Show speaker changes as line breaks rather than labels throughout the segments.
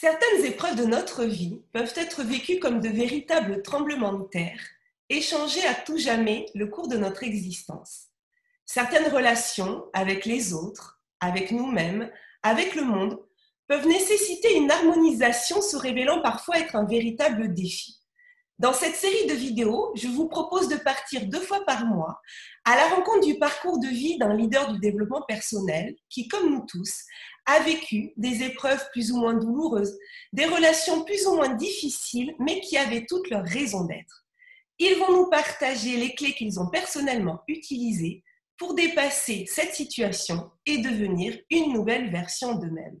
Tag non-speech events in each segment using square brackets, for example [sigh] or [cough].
Certaines épreuves de notre vie peuvent être vécues comme de véritables tremblements de terre et changer à tout jamais le cours de notre existence. Certaines relations avec les autres, avec nous-mêmes, avec le monde, peuvent nécessiter une harmonisation se révélant parfois être un véritable défi. Dans cette série de vidéos, je vous propose de partir deux fois par mois à la rencontre du parcours de vie d'un leader du développement personnel qui, comme nous tous, a vécu des épreuves plus ou moins douloureuses, des relations plus ou moins difficiles, mais qui avaient toutes leur raison d'être. Ils vont nous partager les clés qu'ils ont personnellement utilisées pour dépasser cette situation et devenir une nouvelle version d'eux-mêmes.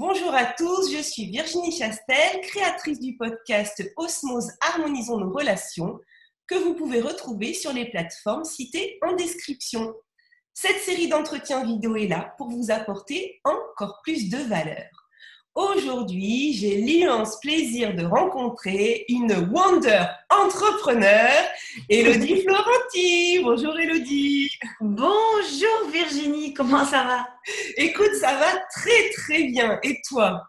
Bonjour à tous, je suis Virginie Chastel, créatrice du podcast Osmose Harmonisons nos relations, que vous pouvez retrouver sur les plateformes citées en description. Cette série d'entretiens vidéo est là pour vous apporter encore plus de valeur. Aujourd'hui, j'ai l'immense plaisir de rencontrer une Wonder entrepreneur, Elodie [laughs] Florenti. Bonjour Elodie.
Bonjour Virginie, comment ça va?
Écoute, ça va très très bien. Et toi?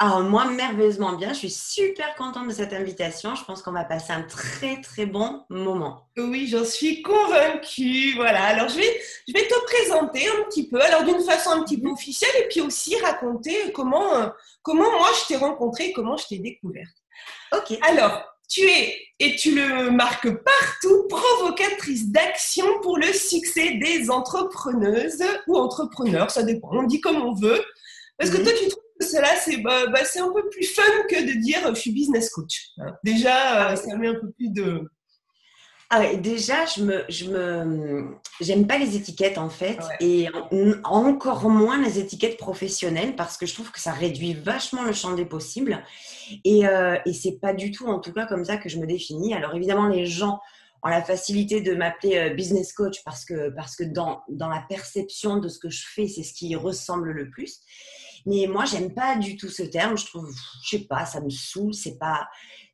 Alors moi, merveilleusement bien. Je suis super contente de cette invitation. Je pense qu'on va passer un très très bon moment.
Oui, j'en suis convaincue. Voilà. Alors je vais, je vais te présenter un petit peu, alors d'une façon un petit peu officielle, et puis aussi raconter comment, euh, comment moi je t'ai rencontrée, comment je t'ai découverte. Ok. Alors, tu es, et tu le marques partout, provocatrice d'action pour le succès des entrepreneuses ou entrepreneurs, ça dépend, on dit comme on veut. Parce que toi, tu trouves cela, bah, bah, c'est un peu plus fun que de dire je suis business coach. Hein. Déjà, euh, ça met un peu plus de.
Ah déjà, je me, je me, j'aime pas les étiquettes en fait, et encore moins les étiquettes professionnelles parce que je trouve que ça réduit vachement le champ des possibles. Et, euh, et c'est pas du tout, en tout cas, comme ça que je me définis. Alors évidemment, les gens ont la facilité de m'appeler euh, business coach parce que, parce que dans, dans la perception de ce que je fais, c'est ce qui ressemble le plus. Mais moi, j'aime pas du tout ce terme. Je trouve, je sais pas, ça me saoule. C'est pas,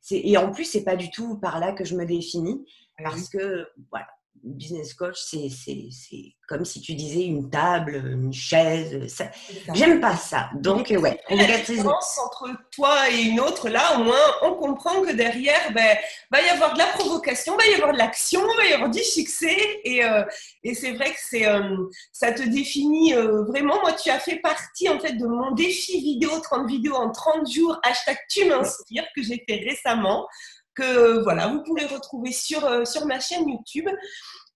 et en plus, c'est pas du tout par là que je me définis parce que voilà, business coach, c'est comme si tu disais une table, une chaise. J'aime pas ça. Donc, ouais.
La différence entre toi et une autre, là, au moins, on comprend que derrière, ben, va y avoir de la provocation, va y avoir de l'action, va y avoir du succès. Et, euh, et c'est vrai que c'est, euh, ça te définit euh, vraiment. Moi, tu as fait partie, en fait, de mon défi vidéo, 30 vidéos en 30 jours, hashtag tu m'inspires, que j'ai fait récemment que voilà, vous pouvez retrouver sur, euh, sur ma chaîne YouTube.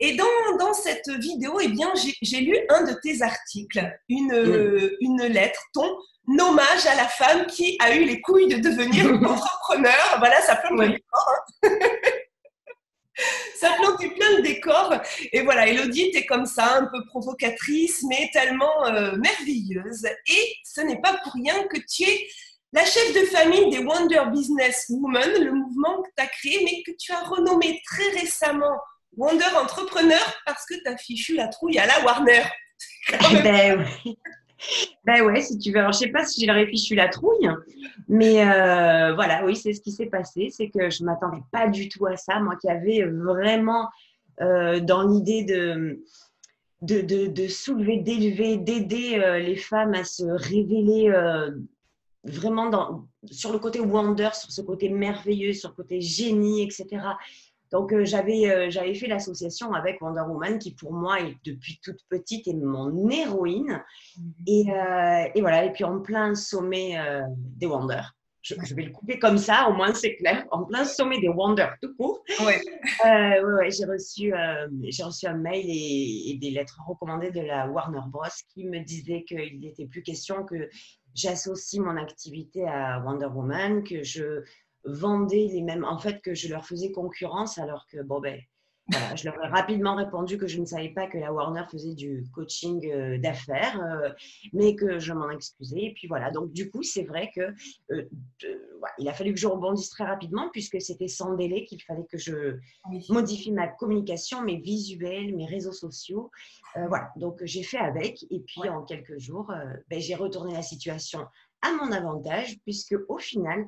Et dans, dans cette vidéo, eh bien, j'ai lu un de tes articles, une, euh, une lettre, ton hommage à la femme qui a eu les couilles de devenir [laughs] entrepreneur. Voilà, ça plante le décor. Hein. [laughs] ça plante plein de décors. Et voilà, Elodie, tu es comme ça, un peu provocatrice, mais tellement euh, merveilleuse. Et ce n'est pas pour rien que tu es la chef de famille des Wonder Business Women, le mouvement que tu as créé, mais que tu as renommé très récemment Wonder Entrepreneur parce que tu as fichu la trouille à la Warner. [laughs]
ben oui. Ben ouais, si tu veux. Alors, je sais pas si j'ai fichu la trouille, mais euh, voilà, oui, c'est ce qui s'est passé. C'est que je m'attendais pas du tout à ça. Moi qui avais vraiment euh, dans l'idée de, de, soulever, d'élever, d'aider euh, les femmes à se révéler vraiment dans, sur le côté wonder, sur ce côté merveilleux, sur le côté génie, etc. Donc euh, j'avais euh, j'avais fait l'association avec Wonder Woman qui pour moi est depuis toute petite est mon héroïne mhm. et, euh, et, voilà et puis en plein sommet des Wonder. Je, vais le couper comme ça, au moins c'est clair. En plein sommet des Wonder tout court. Ouais. ouais, j'ai reçu j'ai reçu un mail et, et, des lettres recommandées de la Warner Bros qui me disaient qu'il n'était plus question que j'associe mon activité à Wonder Woman, que je vendais les mêmes, en fait, que je leur faisais concurrence, alors que, bon, ben, je leur ai rapidement répondu que je ne savais pas que la Warner faisait du coaching euh, d'affaires, euh, mais que je m'en excusais. Et puis voilà, donc du coup, c'est vrai que euh, il a fallu que je rebondisse très rapidement puisque c'était sans délai qu'il fallait que je modifie ma communication, mes visuels, mes réseaux sociaux. voilà, donc j'ai fait avec. Et puis en quelques jours, ben, j'ai retourné la situation à mon avantage puisque au final,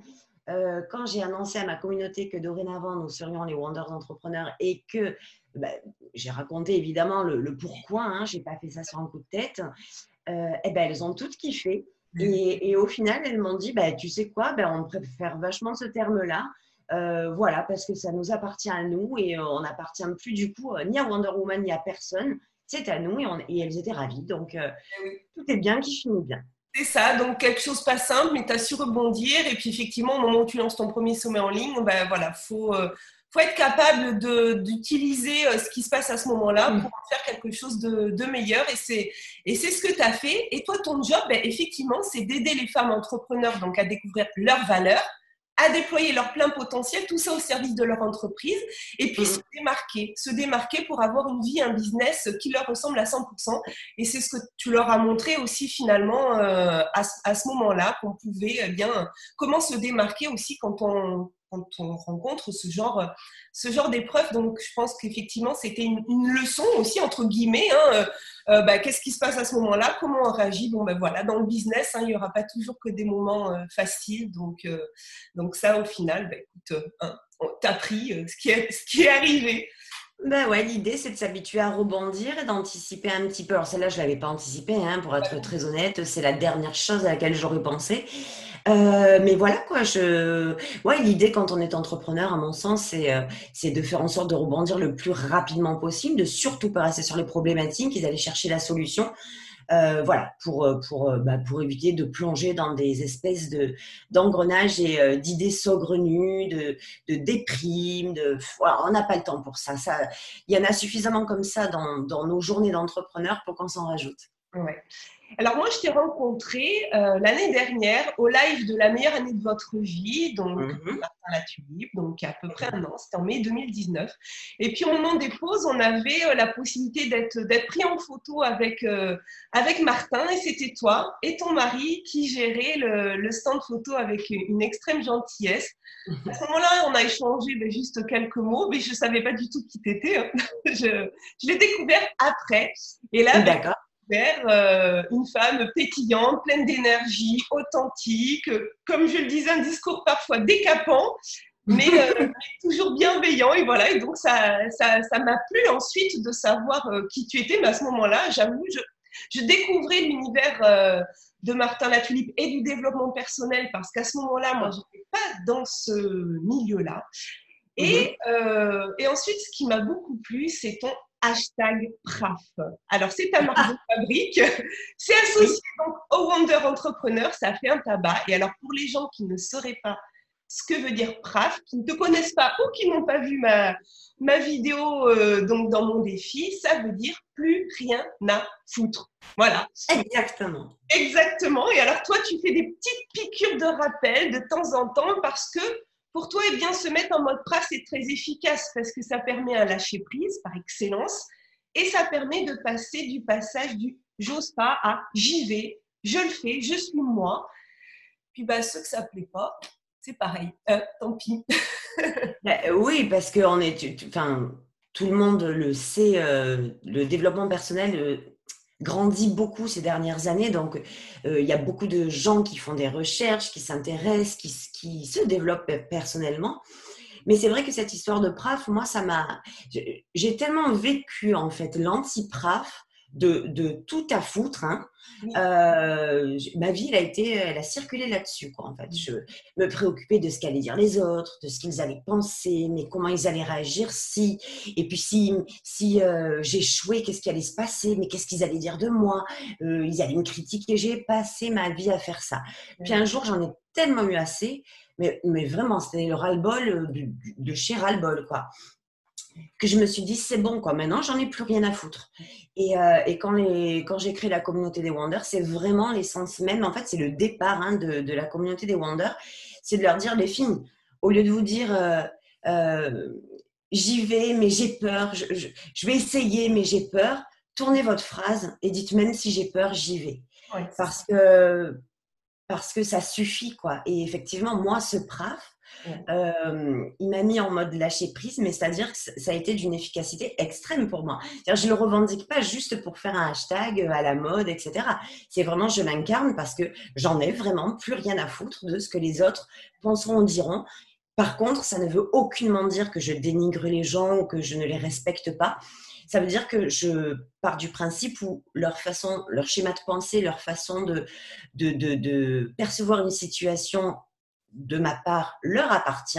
euh, quand j'ai annoncé à ma communauté que dorénavant nous serions les Wonders entrepreneurs et que bah, j'ai raconté évidemment le, pourquoi, hein, je n'ai pas fait ça sur un coup de tête, euh, eh ben, elles ont toutes kiffé. Et, au final, elles m'ont dit, bah, tu sais quoi, bah, on préfère vachement ce terme-là. Euh, voilà, parce que ça nous appartient à nous et on n'appartient plus du coup ni à Wonder Woman ni à personne. C'est à nous et, elles étaient ravies. Donc, eh tout est bien qui finit bien.
C'est ça, donc quelque chose pas simple, mais tu as su rebondir. Et puis effectivement, au moment où tu lances ton premier sommet en ligne, ben voilà, faut, euh, faut être capable d'utiliser euh, ce qui se passe à ce moment-là mm. pour en faire quelque chose de, de meilleur. Et c'est ce que tu as fait. Et toi, ton job, ben, effectivement, c'est d'aider les femmes entrepreneurs donc, à découvrir leurs valeurs, à déployer leur plein potentiel, tout ça au service de leur entreprise, et puis mmh. se démarquer, se démarquer pour avoir une vie, un business qui leur ressemble à 100%. Et c'est ce que tu leur as montré aussi finalement euh, à, à, ce moment-là, qu'on pouvait eh bien comment se démarquer aussi quand on quand on rencontre ce genre, ce genre d'épreuve. Donc, je pense qu'effectivement, c'était une, leçon aussi, entre guillemets. Hein, euh, euh, bah, Qu'est-ce qui se passe à ce moment-là? Comment on réagit? Bon, ben voilà, dans le business, hein, il n'y aura pas toujours que des moments euh, faciles. Donc, donc, ça, au final, bah, écoute, hein, tu as pris ce, qui est, ce qui est arrivé.
Ben ouais, l'idée c'est de s'habituer à rebondir et d'anticiper un petit peu. Alors celle-là, je ne l'avais pas anticipée, hein, pour être très honnête. C'est la dernière chose à laquelle j'aurais pensé. Euh, mais voilà quoi, je, ouais, l'idée quand on est entrepreneur, à mon sens, c'est euh, de faire en sorte de rebondir le plus rapidement possible, de surtout pas rester sur les problématiques et d'aller chercher la solution. Euh, voilà, pour pour bah, pour éviter de plonger dans des espèces de d'engrenages et d'idées saugrenues, de de déprime, de voilà, on n'a pas le temps pour ça. Il y en a suffisamment comme ça dans dans nos journées d'entrepreneurs pour qu'on s'en rajoute.
Ouais. Alors moi, je t'ai rencontré euh, l'année dernière au live de la meilleure année de votre vie, donc mm Martin La Tulipe, donc à peu près un an, c'était en mai 2019. Et puis au moment des pauses, on avait euh, la possibilité d'être d'être pris en photo avec euh, avec Martin, et c'était toi et ton mari qui géraient le, le, stand photo avec une extrême gentillesse. À ce moment-là, on a échangé ben, juste quelques mots, mais je savais pas du tout qui t'étais. Hein. [laughs] Je, je l'ai découvert après.
Et là, d'accord
vers euh, une femme pétillante, pleine d'énergie, authentique, comme je le disais, un discours parfois décapant, mais, euh, [laughs] toujours bienveillant. Et voilà, et donc ça ça, ça m'a plu ensuite de savoir euh, qui tu étais, mais à ce moment-là, j'avoue, je, je découvrais l'univers de Martin Latulipe et du développement personnel parce qu'à ce moment-là, moi, je n'étais pas dans ce milieu-là. Et, mm-hmm. et ensuite, ce qui m'a beaucoup plu, c'est ton hashtag PRAF. Alors, c'est ta marque de fabrique. C'est associé donc au Wonder Entrepreneur. Ça fait un tabac. Et alors, pour les gens qui ne sauraient pas ce que veut dire PRAF, qui ne te connaissent pas ou qui n'ont pas vu ma, ma vidéo euh, donc dans mon défi, ça veut dire plus rien à foutre. Voilà.
Exactement.
Exactement. Et alors, toi, tu fais des petites piqûres de rappel de temps en temps parce que pour toi, eh bien, se mettre en mode PRAF, c'est très efficace parce que ça permet un lâcher prise par excellence et ça permet de passer du passage du j'ose pas à j'y vais, je le fais, je suis moi. Puis bah, ceux que ça plaît pas, c'est pareil, euh, tant pis. [laughs]
Bah, oui, parce que tout le monde le sait, euh, le développement personnel euh, grandit beaucoup ces dernières années. Donc, euh, il y a beaucoup de gens qui font des recherches, qui s'intéressent, qui, se développent personnellement. Mais c'est vrai que cette histoire de PRAF, moi, ça m'a. J'ai tellement vécu, en fait, l'anti-PRAF de, tout à foutre. Hein. Euh, ma vie, elle a été, elle a circulé là-dessus, quoi. En fait, je me préoccupais de ce qu'allaient dire les autres, de ce qu'ils allaient penser, mais comment ils allaient réagir si, et puis si, si euh, j'échouais, qu'est-ce qui allait se passer, mais qu'est-ce qu'ils allaient dire de moi? Euh, Ils allaient me critiquer. J'ai passé ma vie à faire ça. Puis un jour, j'en ai tellement eu assez, mais, mais vraiment, c'était le ras-le-bol de, de chez ras-le-bol, quoi que je me suis dit, c'est bon, quoi. Maintenant, j'en ai plus rien à foutre. Et, euh, et quand, les, quand j'ai créé la communauté des Wonders, c'est vraiment l'essence même. En fait, c'est le départ hein, de, de, la communauté des Wonders. C'est de leur dire, les filles, au lieu de vous dire, euh, euh, j'y vais, mais j'ai peur, je, je, vais essayer, mais j'ai peur, tournez votre phrase et dites, même si j'ai peur, j'y vais. parce, que, parce que ça suffit, quoi. Et effectivement, moi, ce PRAF, euh, il m'a mis en mode lâcher prise, mais c'est-à-dire que ça a été d'une efficacité extrême pour moi. Je ne le revendique pas juste pour faire un hashtag à la mode, etc. C'est vraiment, je l'incarne parce que j'en ai vraiment plus rien à foutre de ce que les autres penseront ou diront. Par contre, ça ne veut aucunement dire que je dénigre les gens ou que je ne les respecte pas. Ça veut dire que je pars du principe où leur façon, leur schéma de pensée, leur façon de, de percevoir une situation de ma part leur appartient.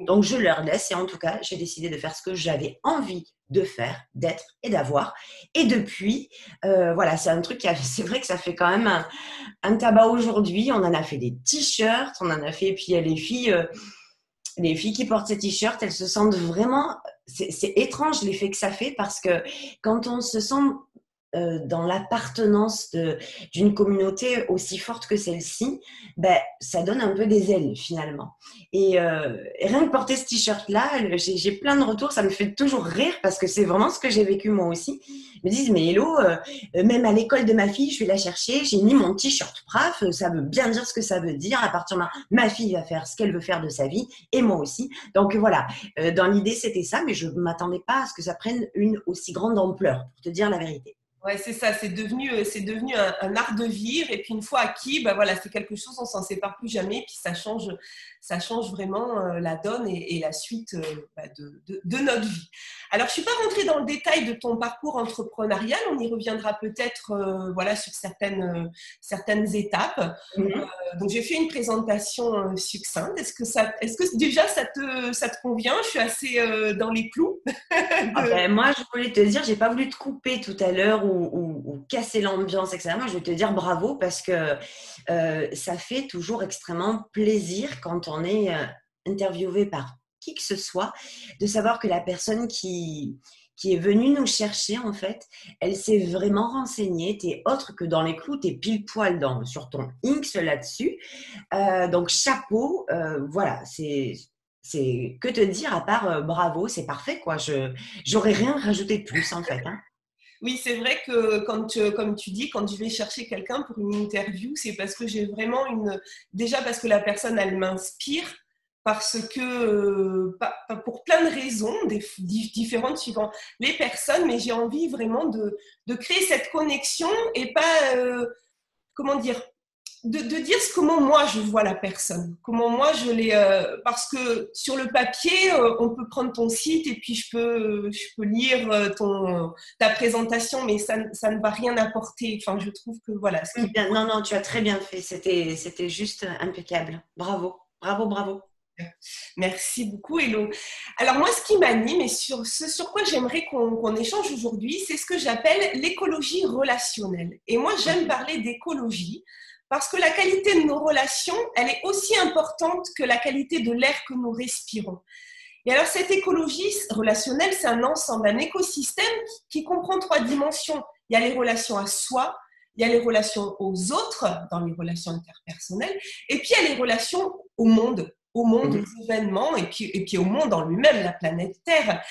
Donc je leur laisse et en tout cas, j'ai décidé de faire ce que j'avais envie de faire, d'être et d'avoir. Et depuis, euh, voilà, c'est un truc qui [laughs] c'est vrai que ça fait quand même un, tabac aujourd'hui. On en a fait des t-shirts, on en a fait, et puis il y a les filles, euh, les filles qui portent ces t-shirts, elles se sentent vraiment, c'est étrange l'effet que ça fait parce que quand on se sent dans l'appartenance d'une communauté aussi forte que celle-ci, ben, ça donne un peu des ailes finalement. Et, euh, rien que porter ce t-shirt-là, j'ai plein de retours, ça me fait toujours rire parce que c'est vraiment ce que j'ai vécu moi aussi. Ils me disent, mais hello, euh, même à l'école de ma fille, je vais la chercher, j'ai mis mon t-shirt braf, ça veut bien dire ce que ça veut dire. À partir de là, ma fille va faire ce qu'elle veut faire de sa vie et moi aussi. Donc voilà, dans l'idée c'était ça, mais je ne m'attendais pas à ce que ça prenne une aussi grande ampleur, pour te dire la vérité.
Ouais, c'est ça, c'est devenu, euh, c'est devenu un, art de vivre. Et puis une fois acquis, bah voilà, c'est quelque chose, on s'en sépare plus jamais. Puis ça change, ça change vraiment euh, la donne et, la suite euh, bah, de, de, notre vie. Alors, je suis pas rentrée dans le détail de ton parcours entrepreneurial. On y reviendra peut-être, voilà, sur certaines, certaines étapes. Mhm. donc, j'ai fait une présentation succincte. Est-ce que ça, est-ce que déjà ça te, ça te convient? Je suis assez dans les clous. [laughs]
Ah ben, moi, je voulais te dire, j'ai pas voulu te couper tout à l'heure ou, casser l'ambiance, etc. Moi, je vais te dire bravo parce que euh, ça fait toujours extrêmement plaisir quand on est euh, interviewé par qui que ce soit de savoir que la personne qui, qui est venue nous chercher, en fait, elle s'est vraiment renseignée. Tu es autre que dans les clous, tu es pile poil dans, sur ton Inks là-dessus. Euh, donc, chapeau, voilà, c'est. C'est que te dire à part bravo, c'est parfait quoi. Je j'aurais rien rajouté de plus en fait. Hein.
Oui, c'est vrai que quand, comme tu dis, quand je vais chercher quelqu'un pour une interview, c'est parce que j'ai vraiment une. Déjà parce que la personne, elle m'inspire, parce que, pour plein de raisons différentes suivant les personnes, mais j'ai envie vraiment de, de, créer cette connexion et pas, euh, comment dire, de, dire comment moi je vois la personne, comment moi je l'ai, euh, parce que sur le papier, euh, on peut prendre ton site et puis je peux, je peux lire euh, ton, ta présentation, mais ça, ça ne va rien apporter. Enfin, je trouve que voilà.
Non, non, tu as très bien fait. C'était, c'était juste impeccable. Bravo, bravo, bravo.
Merci beaucoup, Hello. Alors moi, ce qui m'anime et sur ce sur quoi j'aimerais qu'on échange aujourd'hui, c'est ce que j'appelle l'écologie relationnelle. Et moi, j'aime parler d'écologie parce que la qualité de nos relations, elle est aussi importante que la qualité de l'air que nous respirons. Et alors cette écologie relationnelle, c'est un ensemble, un écosystème qui, comprend trois dimensions. Il y a les relations à soi, il y a les relations aux autres dans les relations interpersonnelles, et puis il y a les relations au monde, au monde mmh. des événements, et puis, et puis au monde en lui-même, la planète Terre.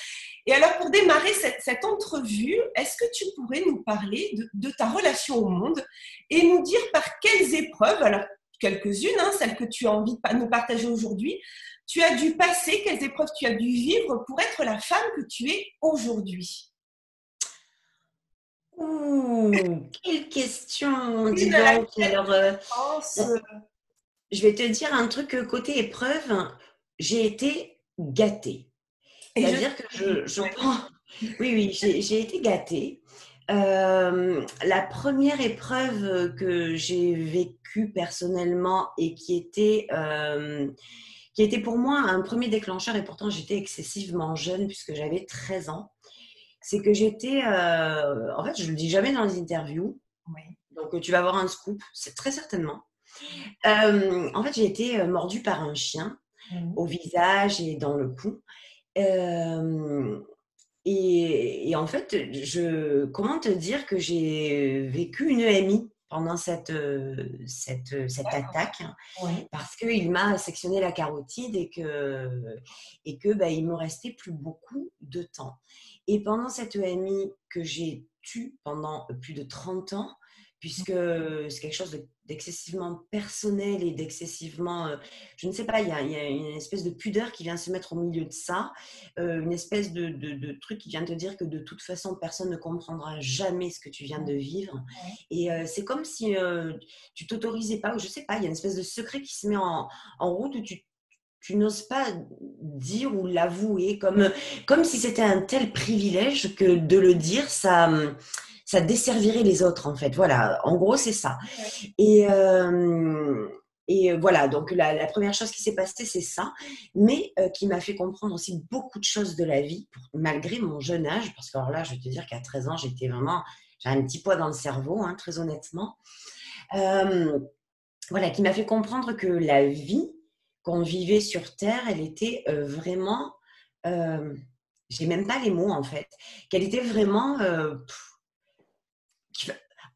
Et alors, pour démarrer cette, entrevue, est-ce que tu pourrais nous parler de, ta relation au monde et nous dire par quelles épreuves, alors quelques-unes, hein, celles que tu as envie de nous partager aujourd'hui, tu as dû passer, quelles épreuves tu as dû vivre pour être la femme que tu es aujourd'hui?
Ouh, quelle question dis donc. Alors, euh, je vais te dire un truc côté épreuve, j'ai été gâtée. C'est-à-dire que je, prends. [laughs] Oui, oui, j'ai été gâtée. Euh, la première épreuve que j'ai vécue personnellement et qui était, euh, qui était pour moi un premier déclencheur, et pourtant j'étais excessivement jeune puisque j'avais 13 ans, c'est que j'étais, euh, en fait, je ne le dis jamais dans les interviews, donc tu vas avoir un scoop, c'est très certainement. en fait, j'ai été mordue par un chien mmh. au visage et dans le cou. Et, en fait, je, comment te dire que j'ai vécu une EMI pendant cette, cette, cette attaque? Parce qu'il m'a sectionné la carotide et que, et que bah, il me restait plus beaucoup de temps. Et pendant cette EMI que j'ai tue pendant plus de 30 ans, puisque c'est quelque chose d'excessivement personnel et d'excessivement, euh, je ne sais pas, il y, a, une espèce de pudeur qui vient se mettre au milieu de ça, euh, une espèce de, truc qui vient te dire que de toute façon, personne ne comprendra jamais ce que tu viens de vivre. Et euh, c'est comme si tu t'autorisais pas, ou je sais pas, il y a une espèce de secret qui se met en, en route où tu tu n'oses pas dire ou l'avouer, comme, comme si c'était un tel privilège que de le dire, ça, ça desservirait les autres, en fait. Voilà, en gros, c'est ça. Et, euh, et voilà, donc la, première chose qui s'est passée, c'est ça, mais euh, qui m'a fait comprendre aussi beaucoup de choses de la vie, malgré mon jeune âge, parce que alors là, je vais te dire qu'à 13 ans, j'étais vraiment, j'ai un petit poids dans le cerveau, hein, très honnêtement. Euh, voilà, qui m'a fait comprendre que la vie qu'on vivait sur Terre, elle était euh, vraiment, euh, j'ai même pas les mots en fait, qu'elle était vraiment,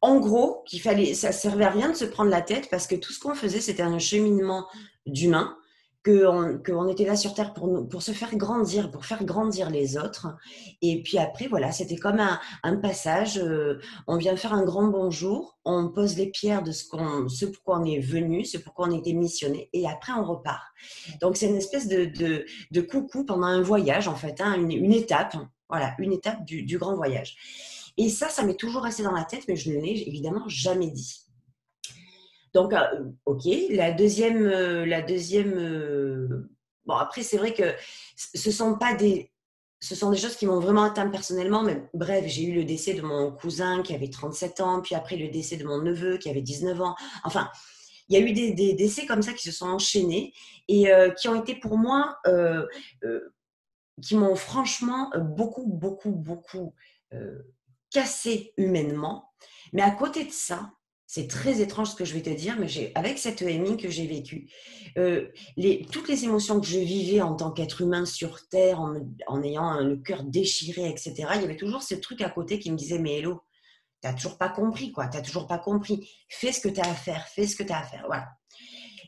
en gros, qu'il fallait, ça servait à rien de se prendre la tête parce que tout ce qu'on faisait, c'était un cheminement d'humain qu'on était là sur Terre pour, nous, pour se faire grandir, pour faire grandir les autres. Et puis après, voilà, c'était comme un, passage. Euh, on vient faire un grand bonjour, on pose les pierres de ce, qu'on, ce pourquoi on est venu, ce pourquoi on était missionné, et après on repart. Donc c'est une espèce de, de, de, coucou pendant un voyage, en fait, hein, une, une, étape, voilà, une étape du, du grand voyage. Et ça, ça m'est toujours resté dans la tête, mais je ne l'ai évidemment jamais dit. Donc, euh, ok. La deuxième, euh, la deuxième. Euh, bon, après, c'est vrai que ce sont pas des. Ce sont des choses qui m'ont vraiment atteint personnellement, mais bref, j'ai eu le décès de mon cousin qui avait 37 ans, puis après le décès de mon neveu qui avait 19 ans. Enfin, il y a eu des, décès comme ça qui se sont enchaînés et qui ont été pour moi, qui m'ont franchement beaucoup, beaucoup, beaucoup cassé humainement. Mais à côté de ça, c'est très étrange ce que je vais te dire, mais avec cette EMI que j'ai vécue, euh, toutes les émotions que je vivais en tant qu'être humain sur Terre, en, ayant le cœur déchiré, etc., il y avait toujours ce truc à côté qui me disait, mais hello, tu n'as toujours pas compris, quoi, tu n'as toujours pas compris. Fais ce que tu as à faire, fais ce que tu as à faire. Voilà.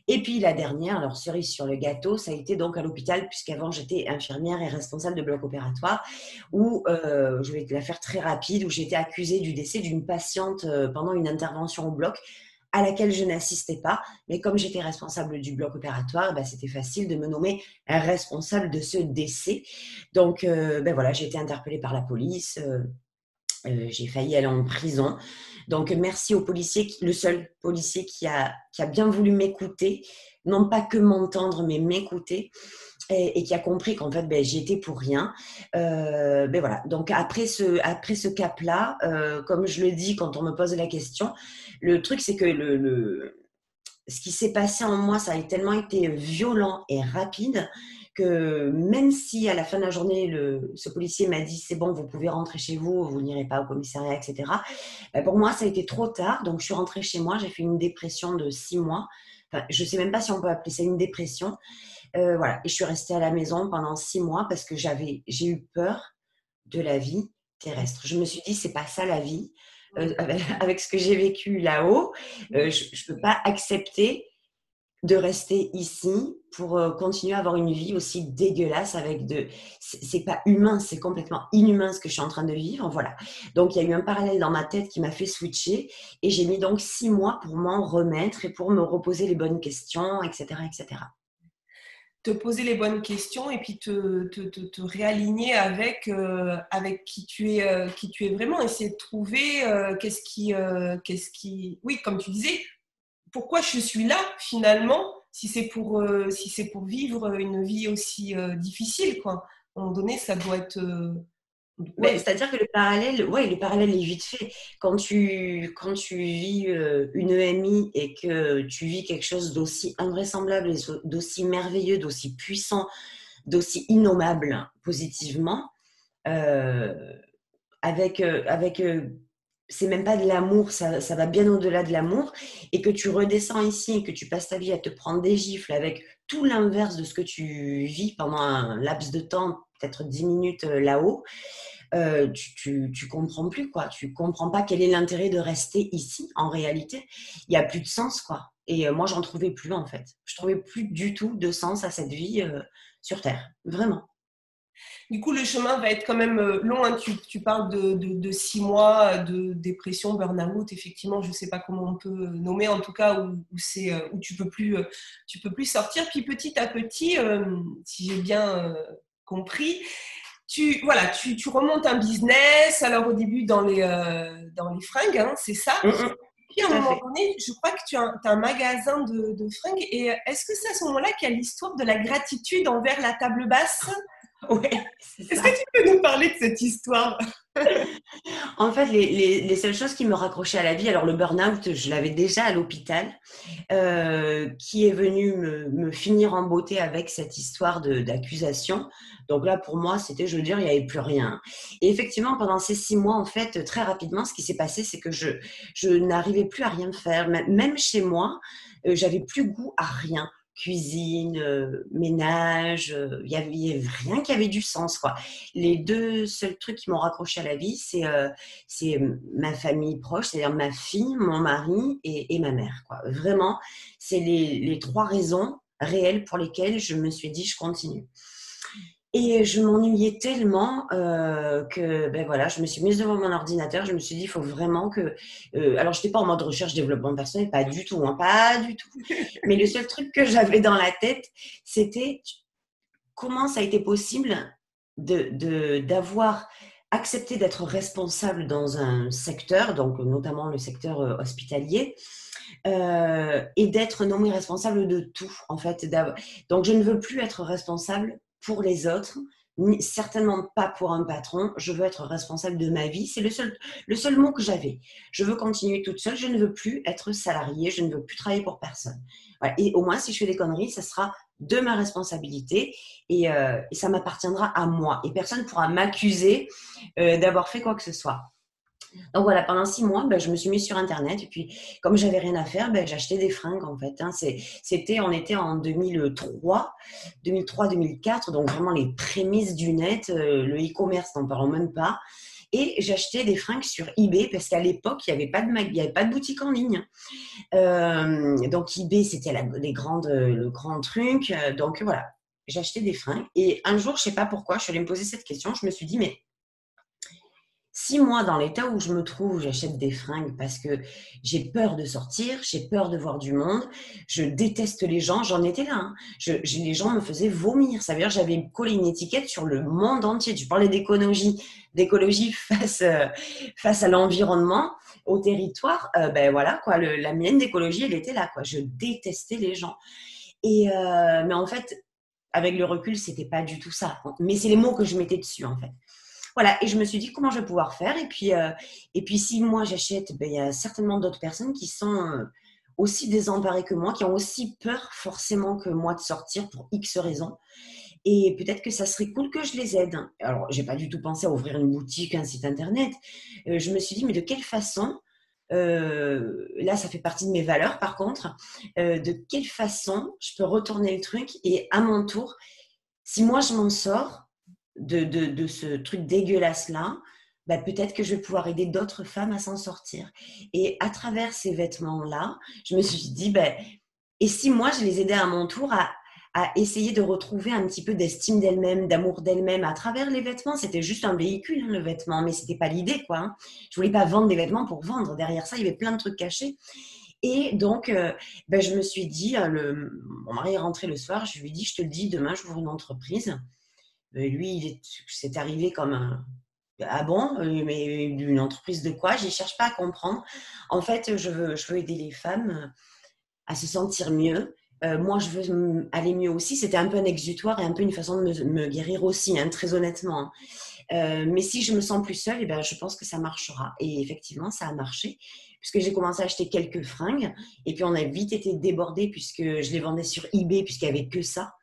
Et puis la dernière, alors cerise sur le gâteau, ça a été donc à l'hôpital, puisqu'avant j'étais infirmière et responsable de bloc opératoire, où euh, je vais te la faire très rapide, où j'ai été accusée du décès d'une patiente euh, pendant une intervention au bloc à laquelle je n'assistais pas. Mais comme j'étais responsable du bloc opératoire, bah, c'était facile de me nommer responsable de ce décès. Donc, euh, ben voilà, j'ai été interpellée par la police. J'ai failli aller en prison. Donc, merci au policier, le seul policier qui a, qui a bien voulu m'écouter, non pas que m'entendre, mais m'écouter. Et, qui a compris qu'en fait, ben, j'étais pour rien. Euh, ben voilà. Donc après ce, après ce cap-là, euh, comme je le dis quand on me pose la question, le truc c'est que le, ce qui s'est passé en moi, ça a tellement été violent et rapide que même si à la fin de la journée, le, ce policier m'a dit c'est bon, vous pouvez rentrer chez vous, vous n'irez pas au commissariat, etc. Ben pour moi, ça a été trop tard. Donc, je suis rentrée chez moi. J'ai fait une dépression de six mois. Enfin, je ne sais même pas si on peut appeler ça une dépression. Euh, voilà. Et je suis restée à la maison pendant six mois parce que j'avais, j'ai eu peur de la vie terrestre. Je me suis dit c'est pas ça la vie. Euh, [laughs] avec, ce que j'ai vécu là-haut, euh, je ne peux pas accepter de rester ici pour euh, continuer à avoir une vie aussi dégueulasse avec de c'est pas humain c'est complètement inhumain ce que je suis en train de vivre voilà. Donc il y a eu un parallèle dans ma tête qui m'a fait switcher et j'ai mis donc six mois pour m'en remettre et pour me reposer les bonnes questions etc etc
te poser les bonnes questions et puis te, te, te, réaligner avec, euh, avec qui, tu es, euh, qui tu es vraiment, essayer de trouver qu'est-ce qui, qu'est-ce qui... Oui, comme tu disais, pourquoi je suis là finalement si c'est pour, euh, si c'est pour vivre une vie aussi euh, difficile quoi. À un moment donné, ça doit être. Euh,
c'est-à-dire que le parallèle, ouais, le parallèle est vite fait. Quand tu, quand tu vis une EMI et que tu vis quelque chose d'aussi invraisemblable, d'aussi merveilleux, d'aussi puissant, d'aussi innommable positivement, avec, avec c'est même pas de l'amour, ça, va bien au-delà de l'amour, et que tu redescends ici et que tu passes ta vie à te prendre des gifles avec tout l'inverse de ce que tu vis pendant un laps de temps, peut-être 10 minutes euh, là-haut, euh, tu, tu, comprends plus quoi. Tu comprends pas quel est l'intérêt de rester ici en réalité. Il y a plus de sens quoi. Et euh, moi j'en trouvais plus en fait. Je trouvais plus du tout de sens à cette vie sur Terre, vraiment.
Du coup, le chemin va être quand même euh, long. Hein. Tu, parles de, six mois de dépression, burn-out. Effectivement, je ne sais pas comment on peut euh, nommer, en tout cas, où, euh, tu peux plus, tu peux plus sortir. Puis petit à petit, si j'ai bien compris, tu, voilà, tu, remontes un business. Alors au début dans les, dans les fringues, hein, c'est ça. puis à un moment donné, je crois que tu as, un magasin de, de fringues. Et est-ce que c'est à ce moment-là qu'il y a l'histoire de la gratitude envers la table basse?
Oui.
Est-ce que tu peux nous parler de cette histoire? [laughs]
En fait, les, seules choses qui me raccrochaient à la vie, alors le burn-out, je l'avais déjà à l'hôpital, euh, qui est venu me, finir en beauté avec cette histoire d'accusation. Donc là, pour moi, c'était, je veux dire, il n'y avait plus rien. Et effectivement, pendant ces six mois, en fait, très rapidement, ce qui s'est passé, c'est que je, je n'arrivais plus à rien faire. Même chez moi, euh, j'avais plus goût à rien cuisine, euh, ménage, euh, il n'y avait, rien qui avait du sens. Quoi. Les deux seuls trucs qui m'ont raccroché à la vie, c'est euh, ma famille proche, c'est-à-dire ma fille, mon mari et, ma mère. Quoi. Vraiment, c'est les, trois raisons réelles pour lesquelles je me suis dit je continue. Et je m'ennuyais tellement euh, que ben voilà, je me suis mise devant mon ordinateur. Je me suis dit, il faut vraiment que. Euh, alors, je n'étais pas en mode recherche développement personnel, pas du tout, hein, pas du tout. [laughs] Mais le seul truc que j'avais dans la tête, c'était comment ça a été possible de d'avoir accepté d'être responsable dans un secteur, donc notamment le secteur euh, hospitalier, et d'être nommé responsable de tout, en fait. Donc, je ne veux plus être responsable pour les autres, certainement pas pour un patron. Je veux être responsable de ma vie. C'est le seul, le seul mot que j'avais. Je veux continuer toute seule. Je ne veux plus être salariée. Je ne veux plus travailler pour personne. Et au moins, si je fais des conneries, ça sera de ma responsabilité et, euh, ça m'appartiendra à moi. Et personne ne pourra m'accuser euh, d'avoir fait quoi que ce soit. Donc voilà, pendant six mois, ben, je me suis mise sur Internet. Et puis, comme j'avais rien à faire, ben, j'achetais des fringues en fait. Hein. C'était, on était en 2003, 2003-2004, donc vraiment les prémices du net, euh, le e-commerce, n'en parlons même pas. Et j'achetais des fringues sur eBay parce qu'à l'époque, il n'y avait, pas de avait pas de boutique en ligne. Euh, donc eBay, c'était le grand truc. Donc voilà, j'achetais des fringues. Et un jour, je ne sais pas pourquoi, je suis allée me poser cette question. Je me suis dit, mais si moi, dans l'état où je me trouve, j'achète des fringues parce que j'ai peur de sortir, j'ai peur de voir du monde, je déteste les gens, j'en étais là. Hein. les gens me faisaient vomir. Ça veut dire j'avais collé une étiquette sur le monde entier. Tu parlais d'écologie, d'écologie [laughs] face, euh, face à l'environnement, au territoire. Euh, ben voilà, quoi, la mienne d'écologie, elle était là. Quoi. Je détestais les gens. Et, euh, mais en fait, avec le recul, c'était pas du tout ça. Mais c'est les mots que je mettais dessus, en fait. Voilà, et je me suis dit comment je vais pouvoir faire? Et puis, euh, et puis si moi j'achète, ben, il y a certainement d'autres personnes qui sont euh, aussi désemparées que moi, qui ont aussi peur forcément que moi de sortir pour X raisons. Et peut-être que ça serait cool que je les aide. Alors, j'ai pas du tout pensé à ouvrir une boutique, un site internet. Euh, je me suis dit, mais de quelle façon là, ça fait partie de mes valeurs, par contre, de quelle façon je peux retourner le truc et à mon tour, si moi je m'en sors, de, ce truc dégueulasse-là, bah, peut-être que je vais pouvoir aider d'autres femmes à s'en sortir. Et à travers ces vêtements-là, je me suis dit, bah, et si moi, je les aidais à mon tour à, essayer de retrouver un petit peu d'estime d'elle-même, d'amour d'elle-même à travers les vêtements. C'était juste un véhicule, hein, le vêtement, mais c'était pas l'idée, quoi. Hein. Je voulais pas vendre des vêtements pour vendre. Derrière ça, il y avait plein de trucs cachés. Et donc, ben, je me suis dit, euh, le, mon mari est rentré le soir, je lui ai dit, je te le dis, demain, j'ouvre une entreprise. Euh, lui, c'est arrivé comme un. Ah bon, euh, mais une entreprise de quoi? Je ne cherche pas à comprendre. En fait, je veux, je veux aider les femmes à se sentir mieux. Euh, moi, je veux aller mieux aussi. C'était un peu un exutoire et un peu une façon de me, guérir aussi, hein, très honnêtement. mais si je me sens plus seule, eh bien, je pense que ça marchera. Et effectivement, ça a marché, puisque j'ai commencé à acheter quelques fringues. Et puis, on a vite été débordés, puisque je les vendais sur eBay, puisqu'il n'y avait que ça.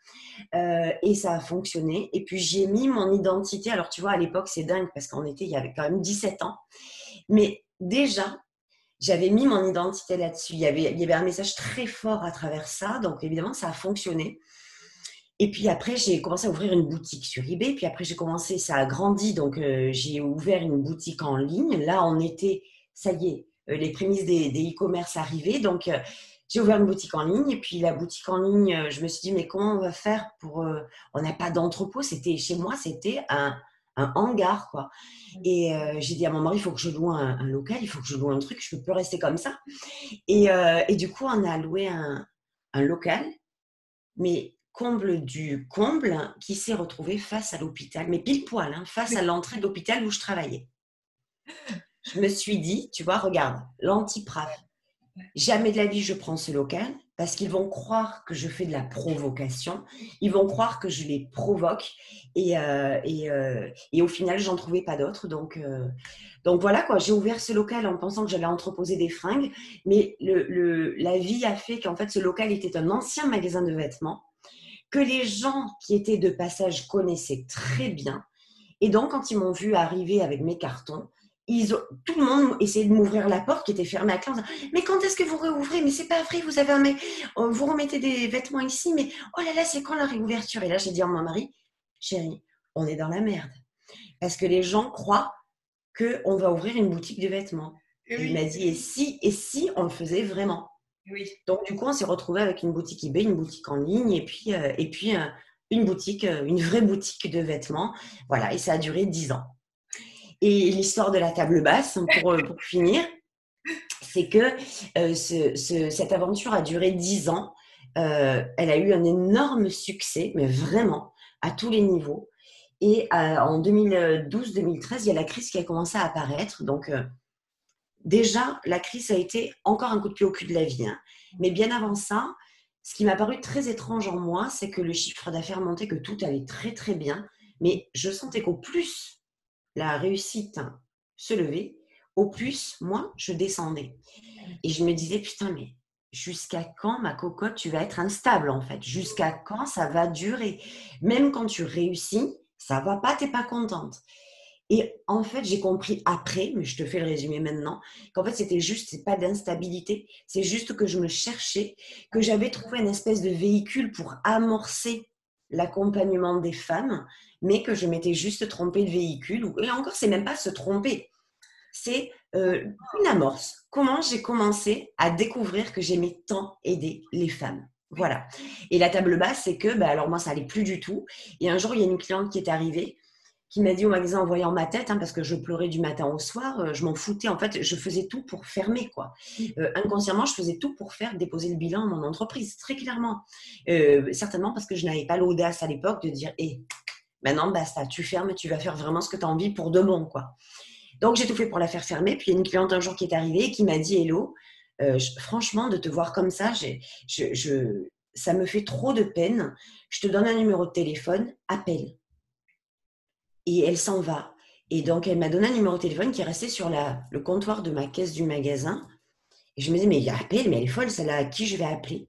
Euh, et ça a fonctionné. Et puis j'ai mis mon identité. Alors tu vois, à l'époque, c'est dingue parce qu'en était, il y avait quand même 17 ans. Mais déjà, j'avais mis mon identité là-dessus. Il y, avait, il y avait un message très fort à travers ça. Donc évidemment, ça a fonctionné. Et puis après, j'ai commencé à ouvrir une boutique sur eBay. Puis après, j'ai commencé, ça a grandi. Donc euh, j'ai ouvert une boutique en ligne. Là, on était, ça y est, euh, les prémices des e-commerce arrivaient. Donc j'ai ouvert une boutique en ligne et puis la boutique en ligne, euh, je me suis dit mais comment on va faire pour euh, on n'a pas d'entrepôt, c'était chez moi, c'était un, un, hangar quoi. Et euh, j'ai dit à mon mari il faut que je loue un, local, il faut que je loue un truc, je peux plus rester comme ça. Et, et du coup on a loué un, un local, mais comble du comble qui s'est retrouvé face à l'hôpital, mais pile poil, hein, face à l'entrée de l'hôpital où je travaillais. Je me suis dit, tu vois, regarde, l'antipraf, Jamais de la vie je prends ce local parce qu'ils vont croire que je fais de la provocation. Ils vont croire que je les provoque et, euh, euh, et, au final, j'en trouvais pas d'autres. Donc, euh, donc voilà quoi, j'ai ouvert ce local en pensant que j'allais entreposer des fringues, mais le, la vie a fait qu'en fait ce local était un ancien magasin de vêtements que les gens qui étaient de passage connaissaient très bien. Et donc, quand ils m'ont vu arriver avec mes cartons, ils ont, tout le monde essayait de m'ouvrir la porte qui était fermée à clé. Mais quand est-ce que vous réouvrez? Mais c'est pas vrai, vous avez un, oh, vous remettez des vêtements ici, mais oh là là, c'est quand la réouverture? Et là, j'ai dit à mon mari, chérie, on est dans la merde. Parce que les gens croient qu'on va ouvrir une boutique de vêtements. Il m'a dit, et si, et si on le faisait vraiment? Oui. Donc, du coup, on s'est retrouvé avec une boutique eBay, une boutique en ligne, et puis, euh, et puis euh, une boutique, euh, une vraie boutique de vêtements. Voilà, et ça a duré dix ans. Et l'histoire de la table basse, pour, pour finir, c'est que cette aventure a duré dix ans. elle a eu un énorme succès, mais vraiment, à tous les niveaux. Et en 2012-2013, il y a la crise qui a commencé à apparaître. Donc, déjà, la crise a été encore un coup de pied au cul de la vie. Hein. Mais bien avant ça, ce qui m'a paru très étrange en moi, c'est que le chiffre d'affaires montait, que tout allait très très bien. Mais je sentais qu'au plus la réussite se levait, au plus, moi, je descendais. Et je me disais, putain, mais jusqu'à quand, ma cocotte, tu vas être instable en fait? Jusqu'à quand ça va durer? Même quand tu réussis, ça va pas, tu n'es pas contente. Et en fait, j'ai compris après, mais je te fais le résumé maintenant, qu'en fait, c'était juste, c'est pas d'instabilité, c'est juste que je me cherchais, que j'avais trouvé une espèce de véhicule pour amorcer l'accompagnement des femmes, mais que je m'étais juste trompée de véhicule. Et encore, c'est même pas se tromper, c'est euh, une amorce. Comment j'ai commencé à découvrir que j'aimais tant aider les femmes. Voilà. Et la table basse, c'est que, bah, alors moi, ça allait plus du tout. Et un jour, il y a une cliente qui est arrivée qui m'a dit au magasin en voyant ma tête, hein, parce que je pleurais du matin au soir, euh, je m'en foutais. En fait, je faisais tout pour fermer, quoi. Euh, inconsciemment, je faisais tout pour faire déposer le bilan à mon entreprise, très clairement. Euh, certainement parce que je n'avais pas l'audace à l'époque de dire, hé, maintenant, basta, tu fermes, tu vas faire vraiment ce que tu as envie pour de bon, quoi. Donc, j'ai tout fait pour la faire fermer. Puis, il y a une cliente un jour qui est arrivée et qui m'a dit, hello, franchement, de te voir comme ça, je, ça me fait trop de peine. Je te donne un numéro de téléphone, appelle et elle s'en va. Et donc, elle m'a donné un numéro de téléphone qui est resté sur le comptoir de ma caisse du magasin. Et je me dis, mais appelle, mais elle est folle, celle-là, à qui je vais appeler?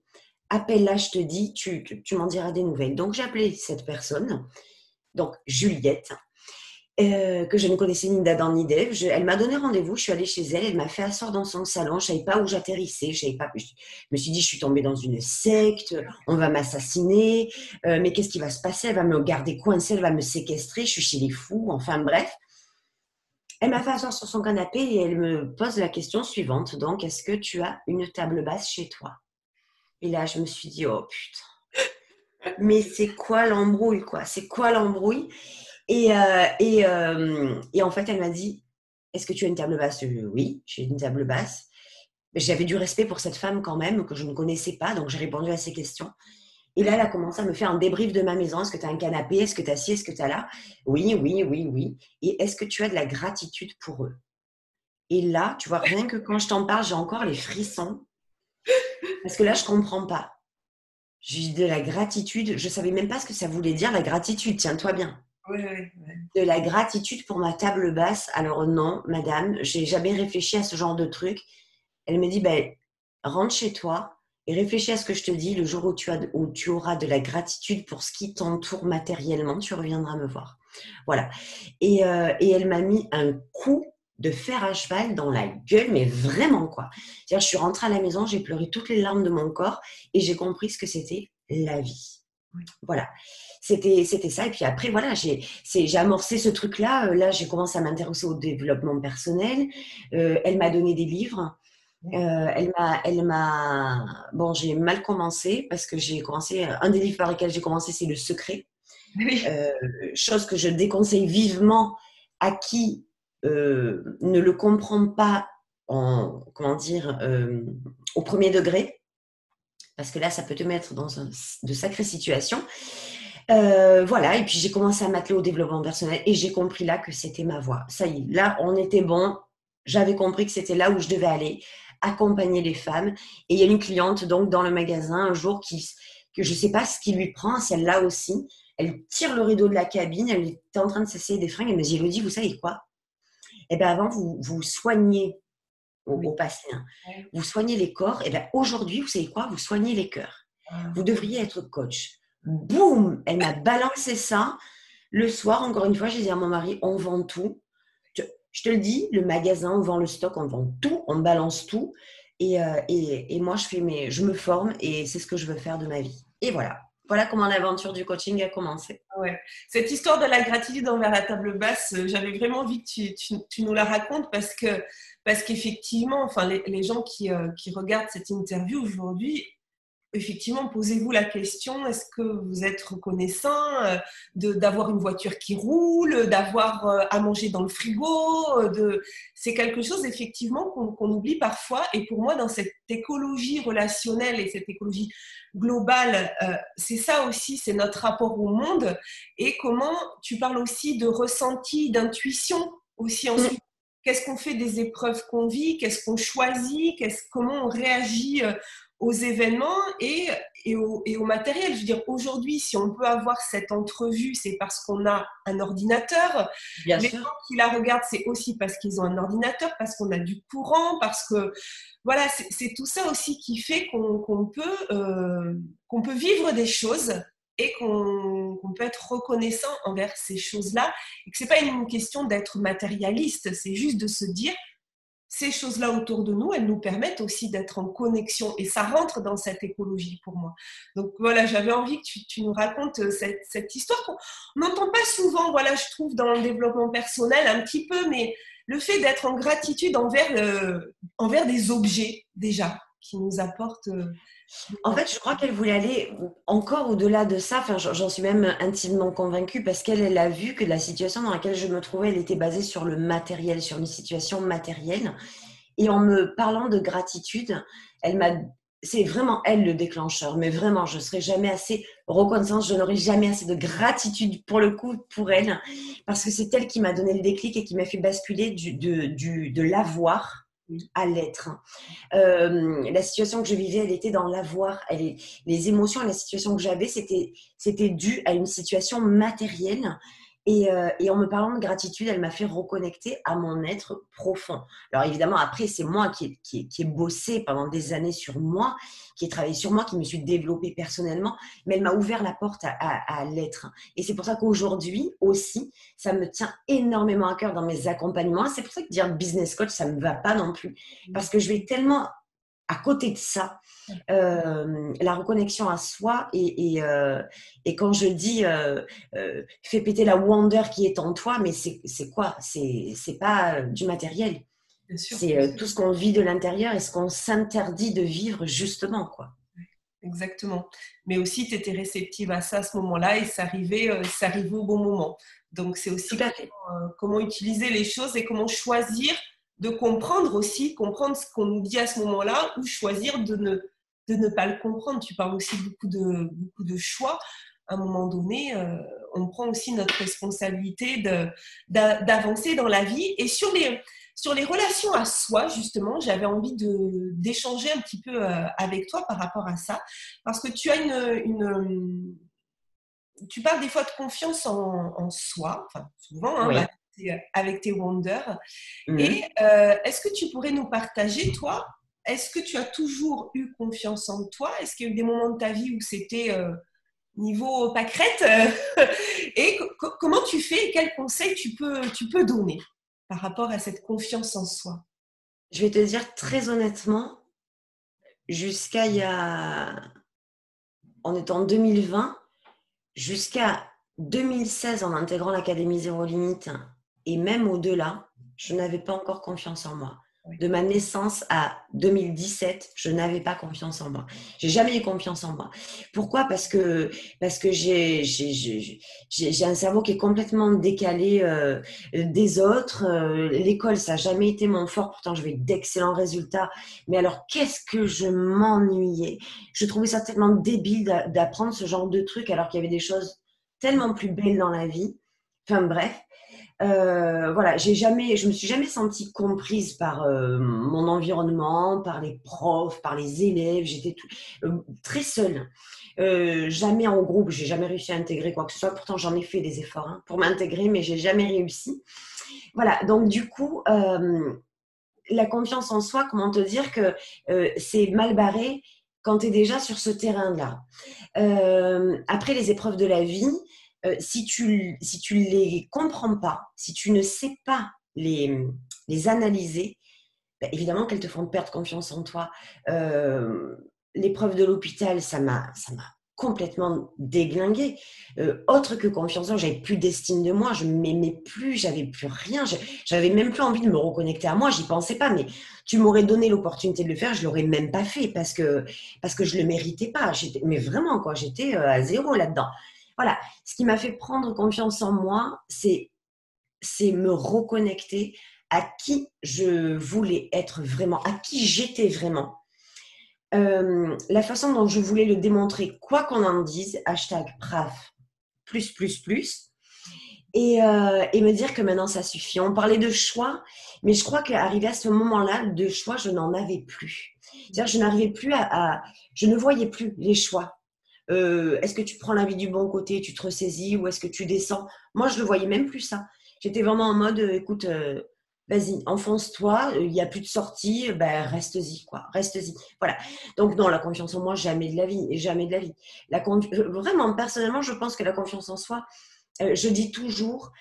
Appelle-la, je te dis, tu, tu, m'en diras des nouvelles. Donc, j'ai appelé cette personne, donc Juliette, euh, que je ne connaissais ni d'Adam ni d'Ève. Elle m'a donné rendez-vous, je suis allée chez elle, elle m'a fait asseoir dans son salon, je ne savais pas où j'atterrissais, je, pas, je me suis dit, je suis tombée dans une secte, on va m'assassiner, euh, mais qu'est-ce qui va se passer? Elle va me garder coincée, elle va me séquestrer, je suis chez les fous, enfin bref. Elle m'a fait asseoir sur son canapé et elle me pose la question suivante, donc, est-ce que tu as une table basse chez toi? Et là, je me suis dit, oh putain, mais c'est quoi l'embrouille, quoi? C'est quoi l'embrouille? Et, euh, euh, et, en fait, elle m'a dit Est-ce que tu as une table basse? Oui, j'ai une table basse. J'avais du respect pour cette femme quand même, que je ne connaissais pas, donc j'ai répondu à ses questions. Et là, elle a commencé à me faire un débrief de ma maison. Est-ce que tu as un canapé? Est-ce que tu as ci? Est-ce que tu as là? Oui, oui, oui, oui. Et est-ce que tu as de la gratitude pour eux? Et là, tu vois, rien que quand je t'en parle, j'ai encore les frissons. Parce que là, je ne comprends pas. J'ai de la gratitude. Je ne savais même pas ce que ça voulait dire, la gratitude. Tiens-toi bien. De la gratitude pour ma table basse. Alors non, madame, j'ai jamais réfléchi à ce genre de truc. Elle me dit, ben, rentre chez toi et réfléchis à ce que je te dis. Le jour où tu, as, où tu auras de la gratitude pour ce qui t'entoure matériellement, tu reviendras me voir. Voilà. Et, euh, et elle m'a mis un coup de fer à cheval dans la gueule, mais vraiment quoi. C'est-à-dire, je suis rentrée à la maison, j'ai pleuré toutes les larmes de mon corps et j'ai compris ce que c'était la vie. Voilà c'était c'était ça. Et puis après voilà j'ai j'ai amorcé ce truc là euh, là j'ai commencé à m'intéresser au développement personnel. Euh, elle m'a donné des livres. Euh, elle m'a elle m'a bon j'ai mal commencé parce que j'ai commencé un des livres par lesquels j'ai commencé c'est le secret. Chose que je déconseille vivement à qui ne le comprend pas en comment dire au premier degré. Parce que là ça peut te mettre dans de sacrées situations euh, voilà, et puis j'ai commencé à m'atteler au développement personnel et j'ai compris là que c'était ma voie. Ça y est, là, on était bon. J'avais compris que c'était là où je devais aller. accompagner les femmes. Et il y a une cliente donc dans le magasin un jour qui, que je ne sais pas ce qui lui prend, celle-là aussi. Elle tire le rideau de la cabine, elle était en train de s'essayer des fringues. Elle me dit, Elodie, vous savez quoi? Eh bien, avant, vous, vous soignez au, au patient, vous soignez les corps. Et eh bien, aujourd'hui, vous savez quoi? Vous soignez les cœurs. Ah. Vous devriez être coach. Boum Elle m'a balancé ça. Le soir, encore une fois, j'ai dit à mon mari, on vend tout. Je te le dis, le magasin, on vend le stock, on vend tout, on balance tout. Et, euh, et, et moi, je, fais mes, je me forme et c'est ce que je veux faire de ma vie. Et voilà. Voilà comment l'aventure du coaching a commencé.
Ouais. Cette histoire de la gratitude envers la table basse, euh, j'avais vraiment envie que tu, tu, tu, nous la racontes parce que parce qu'effectivement, enfin, les, les gens qui, euh, qui, regardent cette interview aujourd'hui effectivement, posez-vous la question, est-ce que vous êtes reconnaissant euh, d'avoir une voiture qui roule, d'avoir euh, à manger dans le frigo euh, de... C'est quelque chose, effectivement, qu'on oublie parfois. Et pour moi, dans cette écologie relationnelle et cette écologie globale, c'est ça aussi, c'est notre rapport au monde. Et comment tu parles aussi de ressenti, d'intuition aussi ensuite. Qu'est-ce qu'on fait des épreuves qu'on vit? Qu'est-ce qu'on choisit? Comment on réagit aux événements et, et, au, et, au, matériel. Je veux dire, aujourd'hui, si on peut avoir cette entrevue, c'est parce qu'on a un ordinateur.
Bien
Les gens qui la regardent, c'est aussi parce qu'ils ont un ordinateur, parce qu'on a du courant, parce que voilà, c'est tout ça aussi qui fait qu'on peut, euh, qu'on peut vivre des choses et qu'on qu peut être reconnaissant envers ces choses-là et que c'est pas une question d'être matérialiste, c'est juste de se dire ces choses-là autour de nous, elles nous permettent aussi d'être en connexion et ça rentre dans cette écologie pour moi. Donc voilà, j'avais envie que tu, nous racontes euh, cette, histoire qu'on n'entend pas souvent, voilà, je trouve, dans le développement personnel un petit peu, mais le fait d'être en gratitude envers, envers des objets déjà qui nous apportent euh,
en fait, je crois qu'elle voulait aller encore au-delà de ça. Enfin, j'en suis même intimement convaincue parce qu'elle elle a vu que la situation dans laquelle je me trouvais, elle était basée sur le matériel, sur une situation matérielle. Et en me parlant de gratitude, elle m'a c'est vraiment elle le déclencheur, mais vraiment, je ne serai jamais assez reconnaissante, je n'aurai jamais assez de gratitude pour le coup pour elle, parce que c'est elle qui m'a donné le déclic et qui m'a fait basculer de, du, de l'avoir à l'être. Euh, la situation que je vivais, elle était dans l'avoir. Les émotions et la situation que j'avais, c'était, c'était dû à une situation matérielle euh, et, en me parlant de gratitude, elle m'a fait reconnecter à mon être profond. Alors évidemment, après, c'est moi qui ai, qui, bossé pendant des années sur moi, qui ai travaillé sur moi, qui me suis développée personnellement, mais elle m'a ouvert la porte à, l'être. Et c'est pour ça qu'aujourd'hui aussi, ça me tient énormément à cœur dans mes accompagnements. C'est pour ça que dire business coach, ça ne me va pas non plus. Parce que je vais tellement à côté de ça, euh, la reconnexion à soi et, et, euh, et quand je dis euh, euh, fais péter la wonder qui est en toi, mais c'est quoi? C'est pas du matériel. C'est tout ce qu'on vit de l'intérieur et ce qu'on s'interdit de vivre justement. quoi.
Exactement. Mais aussi, tu étais réceptive à ça à ce moment-là et ça arrivait, ça arrivait au bon moment. Donc, c'est aussi comment, comment utiliser les choses et comment choisir de comprendre aussi, comprendre ce qu'on nous dit à ce moment-là ou choisir de ne, de ne pas le comprendre. Tu parles aussi beaucoup de, beaucoup de choix. À un moment donné, euh, on prend aussi notre responsabilité d'avancer dans la vie. Et sur les, sur les relations à soi, justement, j'avais envie d'échanger un petit peu euh, avec toi par rapport à ça. Parce que tu as une, une tu parles des fois de confiance en, en soi, enfin souvent, hein, avec tes Wonders. Mhm. Et euh, est-ce que tu pourrais nous partager, toi, est-ce que tu as toujours eu confiance en toi? Est-ce qu'il y a eu des moments de ta vie où c'était euh, niveau pâquerette? [laughs] Et comment tu fais quels conseils tu peux, tu peux donner par rapport à cette confiance en soi?
Je vais te dire très honnêtement, jusqu'à il y a. On est en 2020, jusqu'à 2016 en intégrant l'Académie Zéro Limite et même au-delà, je n'avais pas encore confiance en moi. De ma naissance à 2017, je n'avais pas confiance en moi. J'ai jamais eu confiance en moi. Pourquoi? Parce que parce que j'ai j'ai un cerveau qui est complètement décalé euh, des autres. Euh, l'école, ça n'a jamais été mon fort. Pourtant, j'avais d'excellents résultats. Mais alors, qu'est-ce que je m'ennuyais? Je trouvais ça tellement débile d'apprendre ce genre de trucs alors qu'il y avait des choses tellement plus belles dans la vie. Enfin bref. Euh, voilà, j'ai jamais, je me suis jamais sentie comprise par euh, mon environnement, par les profs, par les élèves. J'étais très seule. jamais en groupe, j'ai jamais réussi à intégrer quoi que ce soit. Pourtant, j'en ai fait des efforts hein, pour m'intégrer, mais j'ai jamais réussi. Voilà, donc du coup, la confiance en soi, comment te dire que c'est mal barré quand tu es déjà sur ce terrain-là. après les épreuves de la vie, euh, si tu si tu les comprends pas, si tu ne sais pas les, les analyser, ben, évidemment qu'elles te font perdre confiance en toi. Euh, l'épreuve de l'hôpital, ça m'a complètement déglingué. Euh, autre que confiance en j'avais plus d'estime de moi, je m'aimais plus, j'avais plus rien, j'avais même plus envie de me reconnecter à moi, j'y pensais pas. Mais tu m'aurais donné l'opportunité de le faire, je l'aurais même pas fait parce que parce que je le méritais pas. Mais vraiment quoi, j'étais à zéro là-dedans. Voilà, ce qui m'a fait prendre confiance en moi, c'est c'est me reconnecter à qui je voulais être vraiment, à qui j'étais vraiment. Euh, la façon dont je voulais le démontrer, quoi qu'on en dise, hashtag PRAF, plus, plus, plus, et, euh, et, me dire que maintenant ça suffit. On parlait de choix, mais je crois qu'arrivé à ce moment-là, de choix, je n'en avais plus. C'est-à-dire, je n'arrivais plus à, à, je ne voyais plus les choix. Euh, est-ce que tu prends la vie du bon côté, tu te ressaisis ou est-ce que tu descends? Moi, je ne voyais même plus ça. J'étais vraiment en mode, euh, écoute, euh, vas-y, enfonce-toi, il n'y a plus de sortie, ben, reste-y, quoi, reste-y. Voilà. Donc, non, la confiance en moi, jamais de la vie, jamais de la vie. La vraiment, personnellement, je pense que la confiance en soi, je dis toujours,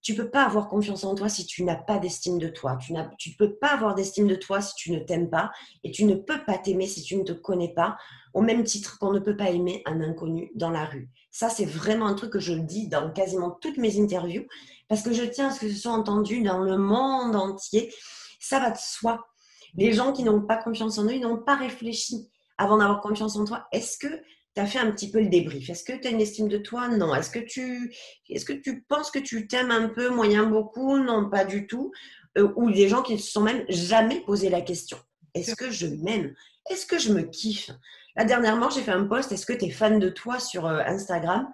tu peux pas avoir confiance en toi si tu n'as pas d'estime de toi. Tu ne peux pas avoir d'estime de toi si tu ne t'aimes pas et tu ne peux pas t'aimer si tu ne te connais pas, au même titre qu'on ne peut pas aimer un inconnu dans la rue. Ça, c'est vraiment un truc que je dis dans quasiment toutes mes interviews parce que je tiens à ce que ce soit entendu dans le monde entier. Ça va de soi. Les gens qui n'ont pas confiance en eux, ils n'ont pas réfléchi avant d'avoir confiance en toi. Est-ce que fait un petit peu le débrief. Est-ce que tu as une estime de toi? Non. Est-ce que tu, est-ce que tu penses que tu t'aimes un peu, moyen, beaucoup? Non, pas du tout. Euh, ou des gens qui ne se sont même jamais posé la question. Est-ce que je m'aime? Est-ce que je me kiffe? Là, dernièrement, j'ai fait un post. Est-ce que tu es fan de toi sur euh, Instagram?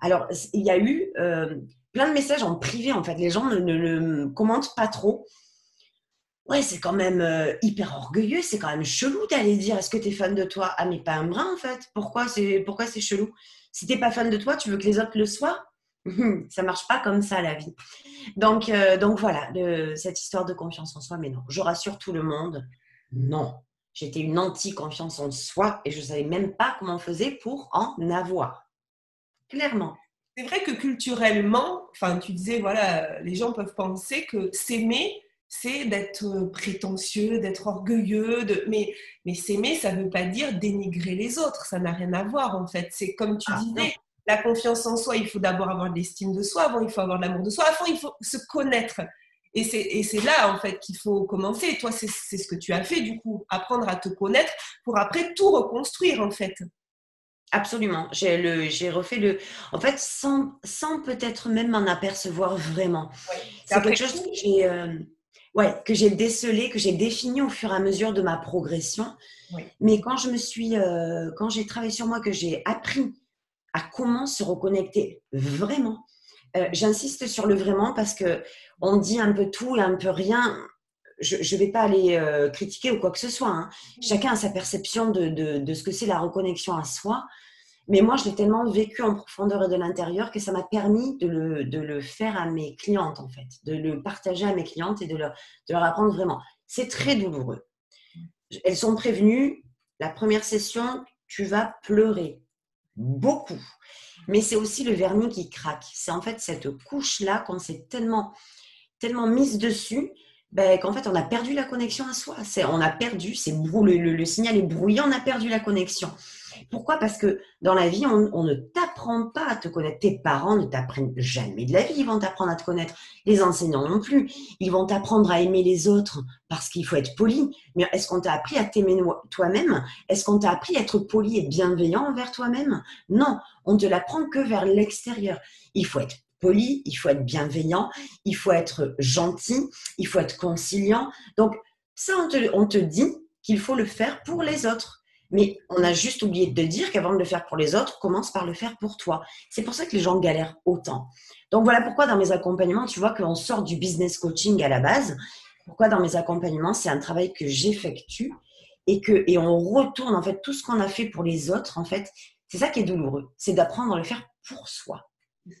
Alors, il y a eu euh, plein de messages en privé, en fait. Les gens ne, ne le commentent pas trop ouais, c'est quand même euh, hyper orgueilleux, c'est quand même chelou d'aller dire est-ce que tu es fan de toi? Ah, mais pas un brin en fait. Pourquoi c'est pourquoi c'est chelou? Si t'es pas fan de toi, tu veux que les autres le soient? [laughs] Ça marche pas comme ça la vie. Donc, euh, donc voilà, cette histoire de confiance en soi, mais non, je rassure tout le monde, non. J'étais une anti-confiance en soi et je savais même pas comment on faisait pour en avoir. Clairement.
C'est vrai que culturellement, enfin, tu disais, voilà, les gens peuvent penser que s'aimer, c'est d'être euh, prétentieux, d'être orgueilleux, de... mais, mais s'aimer, ça ne veut pas dire dénigrer les autres, ça n'a rien à voir en fait. C'est comme tu ah, disais, la confiance en soi, il faut d'abord avoir de l'estime de soi, avant il faut avoir de l'amour de soi, avant il faut se connaître. Et c'est là en fait qu'il faut commencer. toi, c'est ce que tu as fait du coup, apprendre à te connaître pour après tout reconstruire en fait.
Absolument. J'ai refait le. En fait, sans, sans peut-être même m'en apercevoir vraiment. C'est quelque chose que j'ai. Euh, ouais, que j'ai décelé, que j'ai défini au fur et à mesure de ma progression. Mais quand je me suis, euh, quand j'ai travaillé sur moi, que j'ai appris à comment se reconnecter vraiment. Euh, j'insiste sur le vraiment parce que on dit un peu tout et un peu rien. Je ne vais pas aller euh, critiquer ou quoi que ce soit. Hein. Chacun a sa perception de, de, de ce que c'est la reconnexion à soi. Mais moi, je l'ai tellement vécu en profondeur et de l'intérieur que ça m'a permis de le, de le, faire à mes clientes, en fait, de le partager à mes clientes et de leur, de leur apprendre vraiment. C'est très douloureux. Elles sont prévenues, la première session, tu vas pleurer beaucoup. Mais c'est aussi le vernis qui craque. C'est en fait cette couche-là qu'on s'est tellement, tellement mise dessus ben, qu'en fait, on a perdu la connexion à soi. On a perdu, c'est le, le, signal est brouillé, on a perdu la connexion. Pourquoi? Parce que dans la vie, on, ne t'apprend pas à te connaître. Tes parents ne t'apprennent jamais de la vie, ils vont t'apprendre à te connaître. Les enseignants non plus. Ils vont t'apprendre à aimer les autres parce qu'il faut être poli. Mais est-ce qu'on t'a appris à t'aimer toi-même? Est-ce qu'on t'a appris à être poli et bienveillant envers toi-même? Non, on ne te l'apprend que vers l'extérieur. Il faut être poli, il faut être bienveillant, il faut être gentil, il faut être conciliant. Donc, ça, on te, on te dit qu'il faut le faire pour les autres. Mais on a juste oublié de dire qu'avant de le faire pour les autres, commence par le faire pour toi. C'est pour ça que les gens galèrent autant. Donc voilà pourquoi dans mes accompagnements, tu vois qu'on sort du business coaching à la base. Pourquoi dans mes accompagnements, c'est un travail que j'effectue et que et on retourne en fait tout ce qu'on a fait pour les autres. En fait, c'est ça qui est douloureux, c'est d'apprendre à le faire pour soi.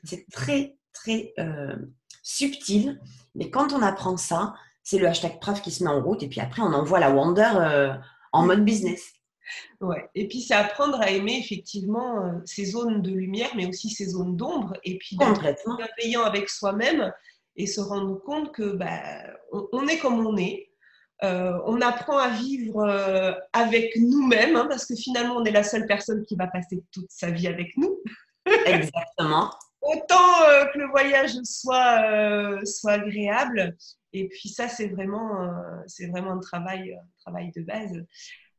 C'est très très euh, subtil, mais quand on apprend ça, c'est le hashtag preuve qui se met en route et puis après on envoie la Wonder euh, en mode business.
Ouais. Et puis c'est apprendre à aimer effectivement euh, ces zones de lumière, mais aussi ces zones d'ombre, et puis d'être bienveillant avec soi-même et se rendre compte que bah, on, est comme on est. Euh, on apprend à vivre euh, avec nous-mêmes, hein, parce que finalement, on est la seule personne qui va passer toute sa vie avec nous.
Exactement. [laughs]
Autant que le voyage soit, soit agréable. Et puis ça, c'est vraiment, c'est vraiment un travail, un travail de base.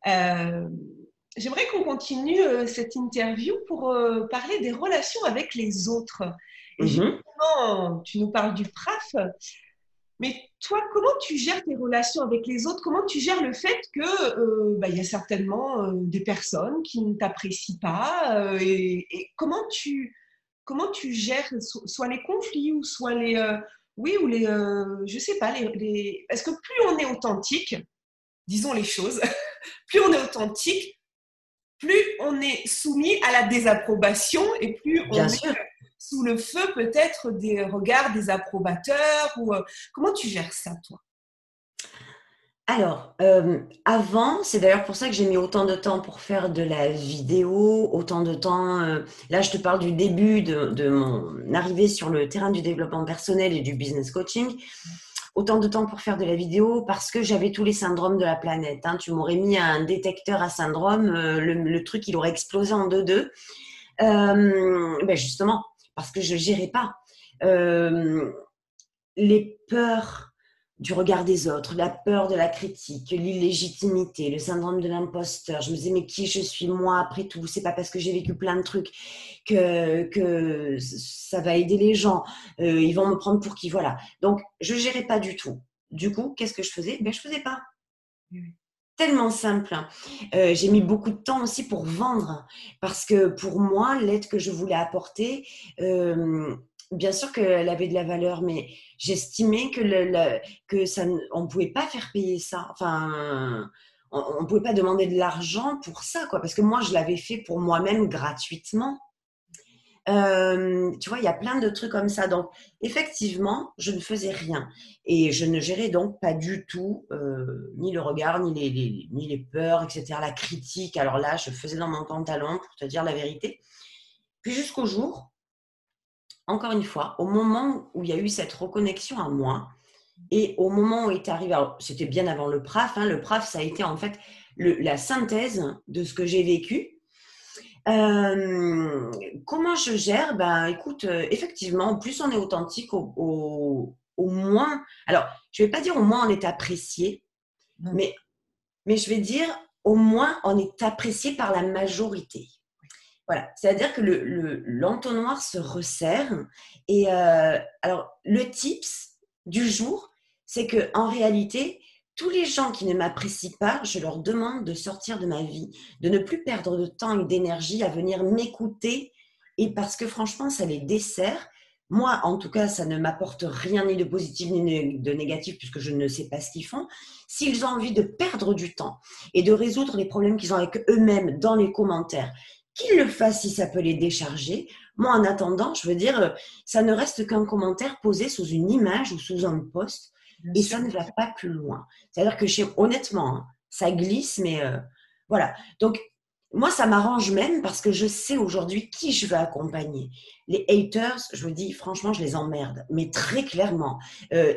Euh, j'aimerais qu'on continue euh, cette interview pour euh, parler des relations avec les autres. Et mhm. justement, tu nous parles du PRAF, mais toi, comment tu gères tes relations avec les autres? Comment tu gères le fait que bah, y a certainement des personnes qui ne t'apprécient pas et, comment tu comment tu gères soit les conflits ou soit les oui ou les je sais pas les, les, parce que plus on est authentique, disons les choses, [laughs] plus on est authentique, plus on est soumis à la désapprobation et plus on est sous le feu peut-être des regards des approbateurs. Ou, euh, comment tu gères ça, toi?
Alors, euh, avant, c'est d'ailleurs pour ça que j'ai mis autant de temps pour faire de la vidéo, autant de temps. Euh, là, je te parle du début de, de, mon arrivée sur le terrain du développement personnel et du business coaching autant de temps pour faire de la vidéo parce que j'avais tous les syndromes de la planète. Hein. Tu m'aurais mis un détecteur à syndrome, euh, le, truc, il aurait explosé en deux-deux. Euh, ben justement, parce que je ne gérais pas. Euh, les peurs du regard des autres, la peur de la critique, l'illégitimité, le syndrome de l'imposteur. Je me disais, mais qui je suis moi après tout? C'est pas parce que j'ai vécu plein de trucs que, que ça va aider les gens. Euh, ils vont me prendre pour qui? Voilà. Donc, je gérais pas du tout. Du coup, qu'est-ce que je faisais? Ben, je faisais pas. Tellement simple. Euh, j'ai mis beaucoup de temps aussi pour vendre parce que pour moi, l'aide que je voulais apporter, euh, bien sûr qu'elle avait de la valeur, mais j'estimais que, que ça, on ne pouvait pas faire payer ça. Enfin, on ne pouvait pas demander de l'argent pour ça, quoi, parce que moi, je l'avais fait pour moi-même gratuitement. Euh, tu vois, il y a plein de trucs comme ça. Donc, effectivement, je ne faisais rien. Et je ne gérais donc pas du tout euh, ni le regard, ni les, ni les peurs, etc. La critique. Alors là, je faisais dans mon pantalon, pour te dire la vérité. Puis jusqu'au jour encore une fois, au moment où il y a eu cette reconnexion à moi, et au moment où est arrivé, c'était bien avant le PRAF, hein, le PRAF, ça a été en fait la synthèse de ce que j'ai vécu. Euh, comment je gère? Ben, écoute, euh, effectivement, plus on est authentique, au, moins, alors, je ne vais pas dire au moins on est apprécié, mais, mais je vais dire au moins on est apprécié par la majorité. Voilà, c'est-à-dire que l'entonnoir le, se resserre. Et euh, alors, le tips du jour, c'est que en réalité, tous les gens qui ne m'apprécient pas, je leur demande de sortir de ma vie, de ne plus perdre de temps et d'énergie à venir m'écouter. Et parce que franchement, ça les dessert. Moi, en tout cas, ça ne m'apporte rien ni de positif ni de négatif puisque je ne sais pas ce qu'ils font. S'ils ont envie de perdre du temps et de résoudre les problèmes qu'ils ont avec eux-mêmes dans les commentaires, qu'il le fasse si ça peut les décharger. Moi, en attendant, je veux dire, euh, ça ne reste qu'un commentaire posé sous une image ou sous un post et ça ne va pas plus loin. C'est-à-dire que chez, honnêtement, hein, ça glisse, mais euh, voilà. Donc, moi, ça m'arrange même parce que je sais aujourd'hui qui je veux accompagner. Les haters, je vous dis, franchement, je les emmerde, mais très clairement. Euh,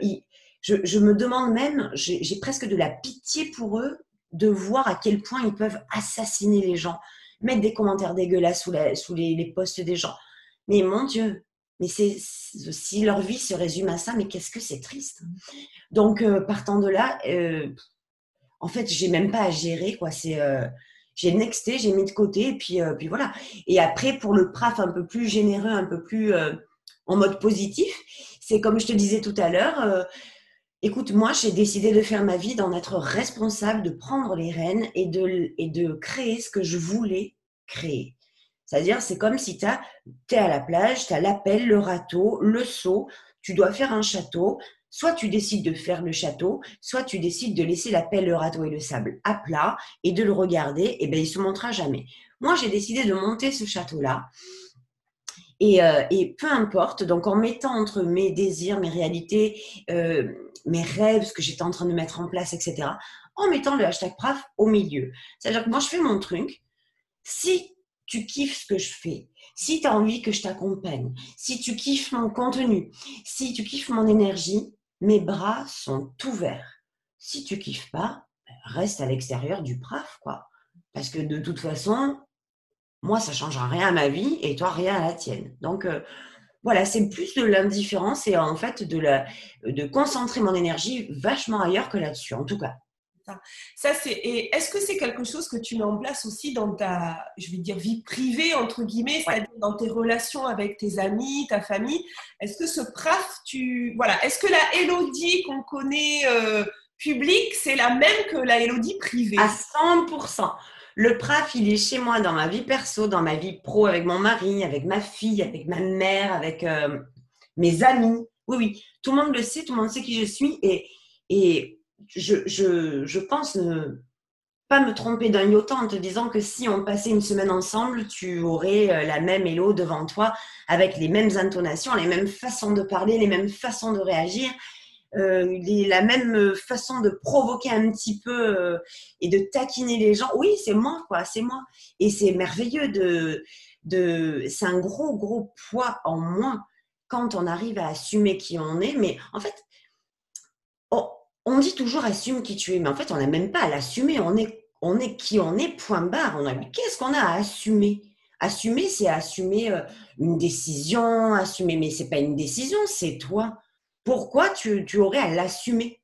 je, je, me demande même, j'ai presque de la pitié pour eux de voir à quel point ils peuvent assassiner les gens mettre des commentaires dégueulasses sous, les, les, posts des gens. Mais mon Dieu, mais c'est si leur vie se résume à ça, mais qu'est-ce que c'est triste. Donc, euh, partant de là, euh, en fait, j'ai même pas à gérer, quoi. C'est, euh, j'ai nexté, j'ai mis de côté, et puis, puis voilà. Et après, pour le PRAF un peu plus généreux, un peu plus en mode positif, c'est comme je te disais tout à l'heure, Écoute, moi, j'ai décidé de faire ma vie, d'en être responsable, de prendre les rênes et de, et de créer ce que je voulais créer. C'est-à-dire, c'est comme si tu es à la plage, tu as l'appel, le râteau, le seau, tu dois faire un château. Soit tu décides de faire le château, soit tu décides de laisser la pelle, le râteau et le sable à plat et de le regarder, et bien il se montrera jamais. Moi, j'ai décidé de monter ce château-là. Et, euh, et, peu importe, donc en mettant entre mes désirs, mes réalités, euh, mes rêves, ce que j'étais en train de mettre en place, etc., en mettant le hashtag PRAF au milieu. C'est-à-dire que moi, je fais mon truc. Si tu kiffes ce que je fais, si tu as envie que je t'accompagne, si tu kiffes mon contenu, si tu kiffes mon énergie, mes bras sont ouverts. Si tu kiffes pas, ben, reste à l'extérieur du PRAF, quoi. Parce que de toute façon, moi, ça changera rien à ma vie et toi, rien à la tienne. Donc, euh, voilà, c'est plus de l'indifférence et en fait de, la, de concentrer mon énergie vachement ailleurs que là-dessus, en tout cas.
Ça, c'est. Et est-ce que c'est quelque chose que tu mets en place aussi dans ta, je vais dire, vie privée entre guillemets, c'est-à-dire dans tes relations avec tes amis, ta famille? Est-ce que ce PRAF, tu, voilà, est-ce que la Elodie qu'on connaît euh, publique, c'est la même que la Elodie privée?
À 100%. Le PRAF, il est chez moi dans ma vie perso, dans ma vie pro, avec mon mari, avec ma fille, avec ma mère, avec euh, mes amis. Oui, oui, tout le monde le sait, tout le monde sait qui je suis et, et je, je, je pense ne pas me tromper d'un iota en te disant que si on passait une semaine ensemble, tu aurais euh, la même Hello devant toi avec les mêmes intonations, les mêmes façons de parler, les mêmes façons de réagir, euh, la même façon de provoquer un petit peu euh, et de taquiner les gens. Oui, c'est moi, quoi, c'est moi. Et c'est merveilleux de, de c'est un gros, gros poids en moins quand on arrive à assumer qui on est. Mais en fait, on dit toujours assume qui tu es, mais en fait, on n'a même pas à l'assumer. On est, on qui on est, point barre. On a, qu'est-ce qu'on a à assumer? Assumer, c'est assumer euh, une décision, assumer, mais c'est pas une décision, c'est toi. Pourquoi tu, tu aurais à l'assumer?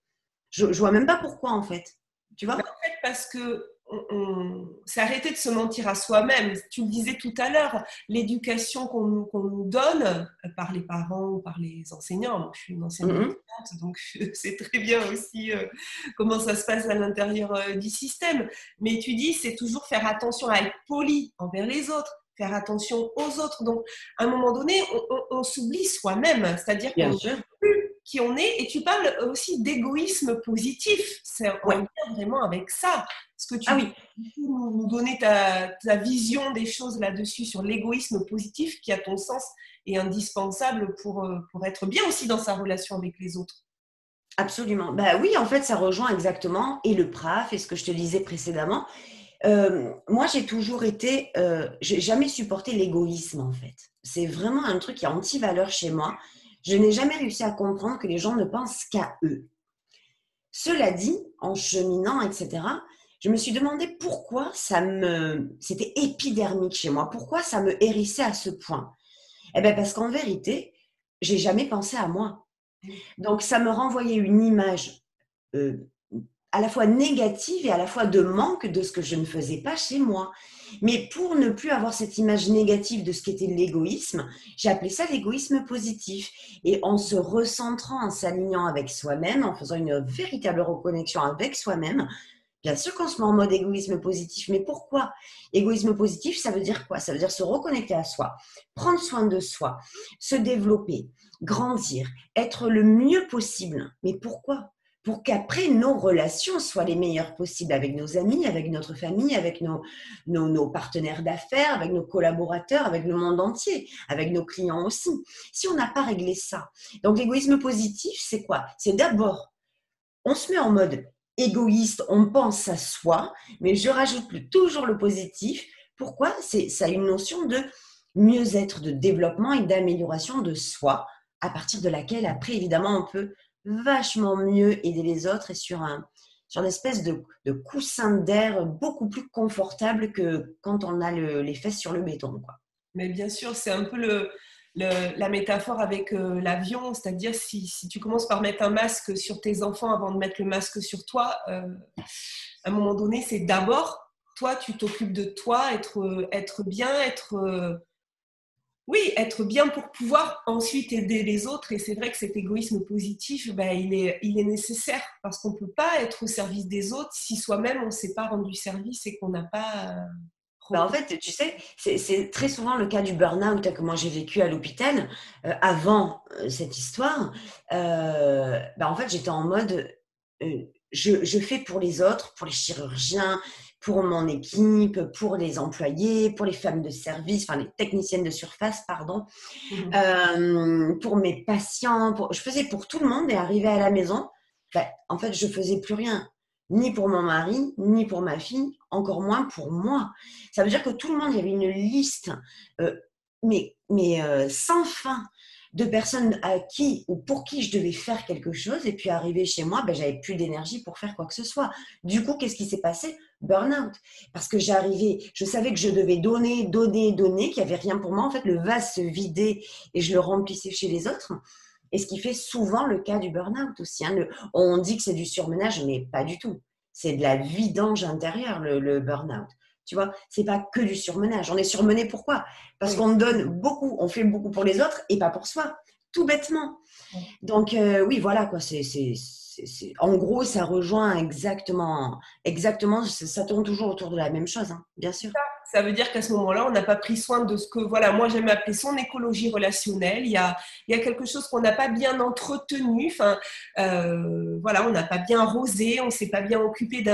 Je, je vois même pas pourquoi en fait. Tu vois?
En fait, parce que c'est arrêter de se mentir à soi-même. Tu le disais tout à l'heure, l'éducation qu'on nous donne euh, par les parents ou par les enseignants. je suis une enseignante, mm-hmm. donc je [laughs] sais très bien aussi euh, comment ça se passe à l'intérieur euh, du système. Mais tu dis, c'est toujours faire attention à être poli envers les autres, faire attention aux autres. Donc, à un moment donné, on, s'oublie soi-même. C'est-à-dire qu'on plus qui on est. Et tu parles aussi d'égoïsme positif. C'est ouais. vraiment avec ça. Est-ce que tu
ah oui.
nous donner ta, vision des choses là-dessus sur l'égoïsme positif qui, à ton sens, est indispensable pour, euh, pour être bien aussi dans sa relation avec les autres?
Absolument. Bah oui, en fait, ça rejoint exactement et le PRAF et ce que je te disais précédemment. Euh, moi, j'ai toujours été, euh, j'ai jamais supporté l'égoïsme en fait. C'est vraiment un truc qui est anti-valeur chez moi. Je n'ai jamais réussi à comprendre que les gens ne pensent qu'à eux. Cela dit, en cheminant, etc., je me suis demandé pourquoi ça me, c'était épidermique chez moi, pourquoi ça me hérissait à ce point. Eh bien, parce qu'en vérité, j'ai jamais pensé à moi. Donc, ça me renvoyait une image euh, à la fois négative et à la fois de manque de ce que je ne faisais pas chez moi. Mais pour ne plus avoir cette image négative de ce qu'était l'égoïsme, j'ai appelé ça l'égoïsme positif. Et en se recentrant, en s'alignant avec soi-même, en faisant une véritable reconnexion avec soi-même, Bien sûr qu'on se met en mode égoïsme positif, mais pourquoi? Égoïsme positif, ça veut dire quoi? Ça veut dire se reconnecter à soi, prendre soin de soi, se développer, grandir, être le mieux possible. Mais pourquoi? Pour qu'après nos relations soient les meilleures possibles avec nos amis, avec notre famille, avec nos, nos, partenaires d'affaires, avec nos collaborateurs, avec le monde entier, avec nos clients aussi. Si on n'a pas réglé ça. Donc l'égoïsme positif, c'est quoi? C'est d'abord, on se met en mode égoïste, on pense à soi, mais je rajoute toujours le positif. Pourquoi? C'est ça a une notion de mieux-être, de développement et d'amélioration de soi, à partir de laquelle après évidemment on peut vachement mieux aider les autres et sur un sur une espèce de, coussin d'air beaucoup plus confortable que quand on a les fesses sur le béton. Quoi.
Mais bien sûr, c'est un peu le, la métaphore avec euh, l'avion, c'est-à-dire si, si, tu commences par mettre un masque sur tes enfants avant de mettre le masque sur toi, euh, à un moment donné, c'est d'abord toi, tu t'occupes de toi, être, être bien, être... Oui, être bien pour pouvoir ensuite aider les autres. Et c'est vrai que cet égoïsme positif, ben, il, est, nécessaire parce qu'on ne peut pas être au service des autres si soi-même on ne s'est pas rendu service et qu'on n'a pas... Euh,
ben, en fait, tu sais, c'est très souvent le cas du burn-out moi j'ai vécu à l'hôpital euh, avant euh, cette histoire. Ben, en fait, j'étais en mode, je, fais pour les autres, pour les chirurgiens, pour mon équipe, pour les employés, pour les femmes de service, enfin les techniciennes de surface, pardon, mmh euh, pour mes patients. Pour... Je faisais pour tout le monde et arrivé à la maison, ben, en fait, je faisais plus rien, ni pour mon mari, ni pour ma fille, encore moins pour moi. Ça veut dire que tout le monde, il y avait une liste, euh, mais, mais euh, sans fin de personnes à qui ou pour qui je devais faire quelque chose. Et puis arrivé chez moi, ben, j'avais plus d'énergie pour faire quoi que ce soit. Du coup, qu'est-ce qui s'est passé? Burnout. Parce que j'arrivais, je savais que je devais donner, donner, donner, qu'il n'y avait rien pour moi. En fait, le vase se vidait et je le remplissais chez les autres. Et ce qui fait souvent le cas du burn-out aussi. Hein. on dit que c'est du surmenage, mais pas du tout. C'est de la vidange intérieure, le, le burn-out. Tu vois, c'est pas que du surmenage. On est surmené pourquoi Parce qu'on donne beaucoup, on fait beaucoup pour les autres et pas pour soi, tout bêtement. Donc euh, oui, voilà quoi. C'est, en gros, ça rejoint exactement, exactement. Ça tourne toujours autour de la même chose, hein, bien sûr
ça veut dire qu'à ce moment-là, on n'a pas pris soin de ce que, voilà, moi j'aime appeler son écologie relationnelle. Il y a, quelque chose qu'on n'a pas bien entretenu. Enfin, euh, voilà, on n'a pas bien arrosé, on s'est pas bien occupé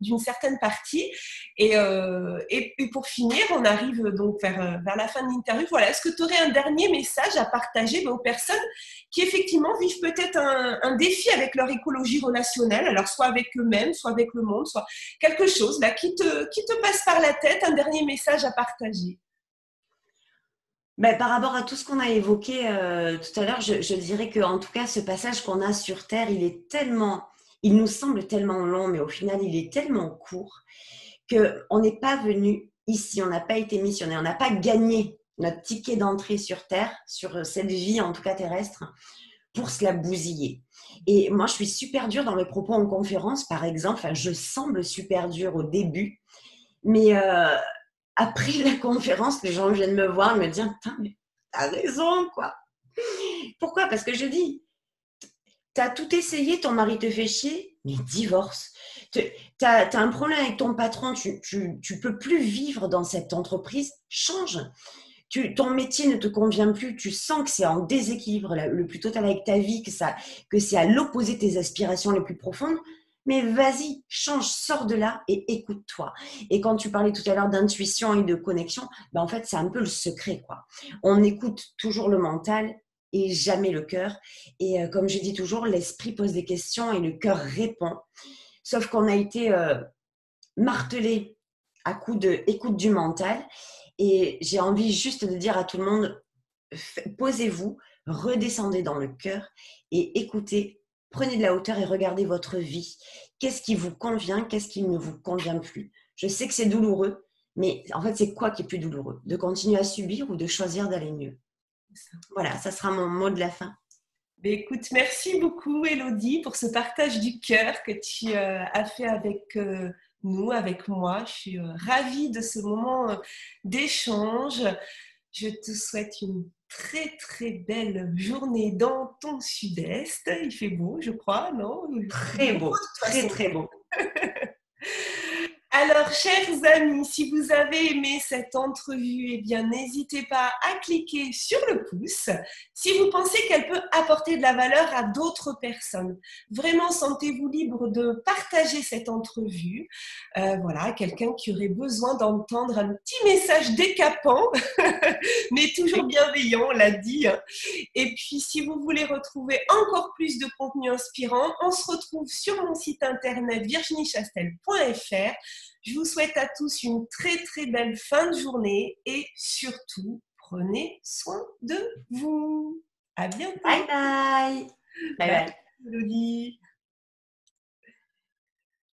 d'une certaine partie. Et, euh, et, pour finir, on arrive donc vers, vers la fin de l'interview. Voilà, est-ce que tu aurais un dernier message à partager aux personnes qui effectivement vivent peut-être un, un, défi avec leur écologie relationnelle, alors soit avec eux-mêmes, soit avec le monde, soit quelque chose là qui te, qui te passe par la tête, un dernier message à partager
ben, par rapport à tout ce qu'on a évoqué euh, tout à l'heure, je, dirais que en tout cas, ce passage qu'on a sur Terre, il est tellement, il nous semble tellement long, mais au final, il est tellement court que on n'est pas venu ici, on n'a pas été missionné, on n'a pas gagné notre ticket d'entrée sur Terre, sur cette vie en tout cas terrestre, pour se la bousiller. Et moi, je suis super dure dans mes propos en conférence, par exemple. Enfin, je semble super dure au début, mais euh, après la conférence, les gens viennent me voir et me dire Putain, mais t'as raison, quoi. Pourquoi? Parce que je dis T'as tout essayé, ton mari te fait chier, mais divorce. T'as as un problème avec ton patron, tu, tu, peux plus vivre dans cette entreprise, change. Ton métier ne te convient plus, tu sens que c'est en déséquilibre le plus total avec ta vie, que, que c'est à l'opposé de tes aspirations les plus profondes, mais vas-y, change, sors de là et écoute-toi. Et quand tu parlais tout à l'heure d'intuition et de connexion, ben en fait, c'est un peu le secret, quoi. On écoute toujours le mental et jamais le cœur. Et euh, comme je dis toujours, l'esprit pose des questions et le cœur répond. Sauf qu'on a été euh, martelé à coup de écoute du mental. Et j'ai envie juste de dire à tout le monde, posez-vous, redescendez dans le cœur et écoutez Prenez de la hauteur et regardez votre vie. Qu'est-ce qui vous convient Qu'est-ce qui ne vous convient plus? Je sais que c'est douloureux, mais en fait, c'est quoi qui est plus douloureux? De continuer à subir ou de choisir d'aller mieux? Voilà, ça sera mon mot de la fin.
Ben, écoute, merci beaucoup Elodie pour ce partage du cœur que tu euh, as fait avec euh, nous, avec moi. Je suis euh, ravie de ce moment d'échange. Je te souhaite une très très belle journée dans ton sud-est. Il fait beau, je crois, non?
Très beau, très très beau. [laughs]
Alors, chers amis, si vous avez aimé cette entrevue, eh bien, n'hésitez pas à cliquer sur le pouce si vous pensez qu'elle peut apporter de la valeur à d'autres personnes. Vraiment, sentez-vous libre de partager cette entrevue. Euh, voilà, quelqu'un qui aurait besoin d'entendre un petit message décapant, [laughs] mais toujours bienveillant, on l'a dit. Et puis, si vous voulez retrouver encore plus de contenu inspirant, on se retrouve sur mon site internet virginiechastel.fr je vous souhaite à tous une très très belle fin de journée et surtout, prenez soin de vous. À bientôt.
Bye bye.
Bye bye.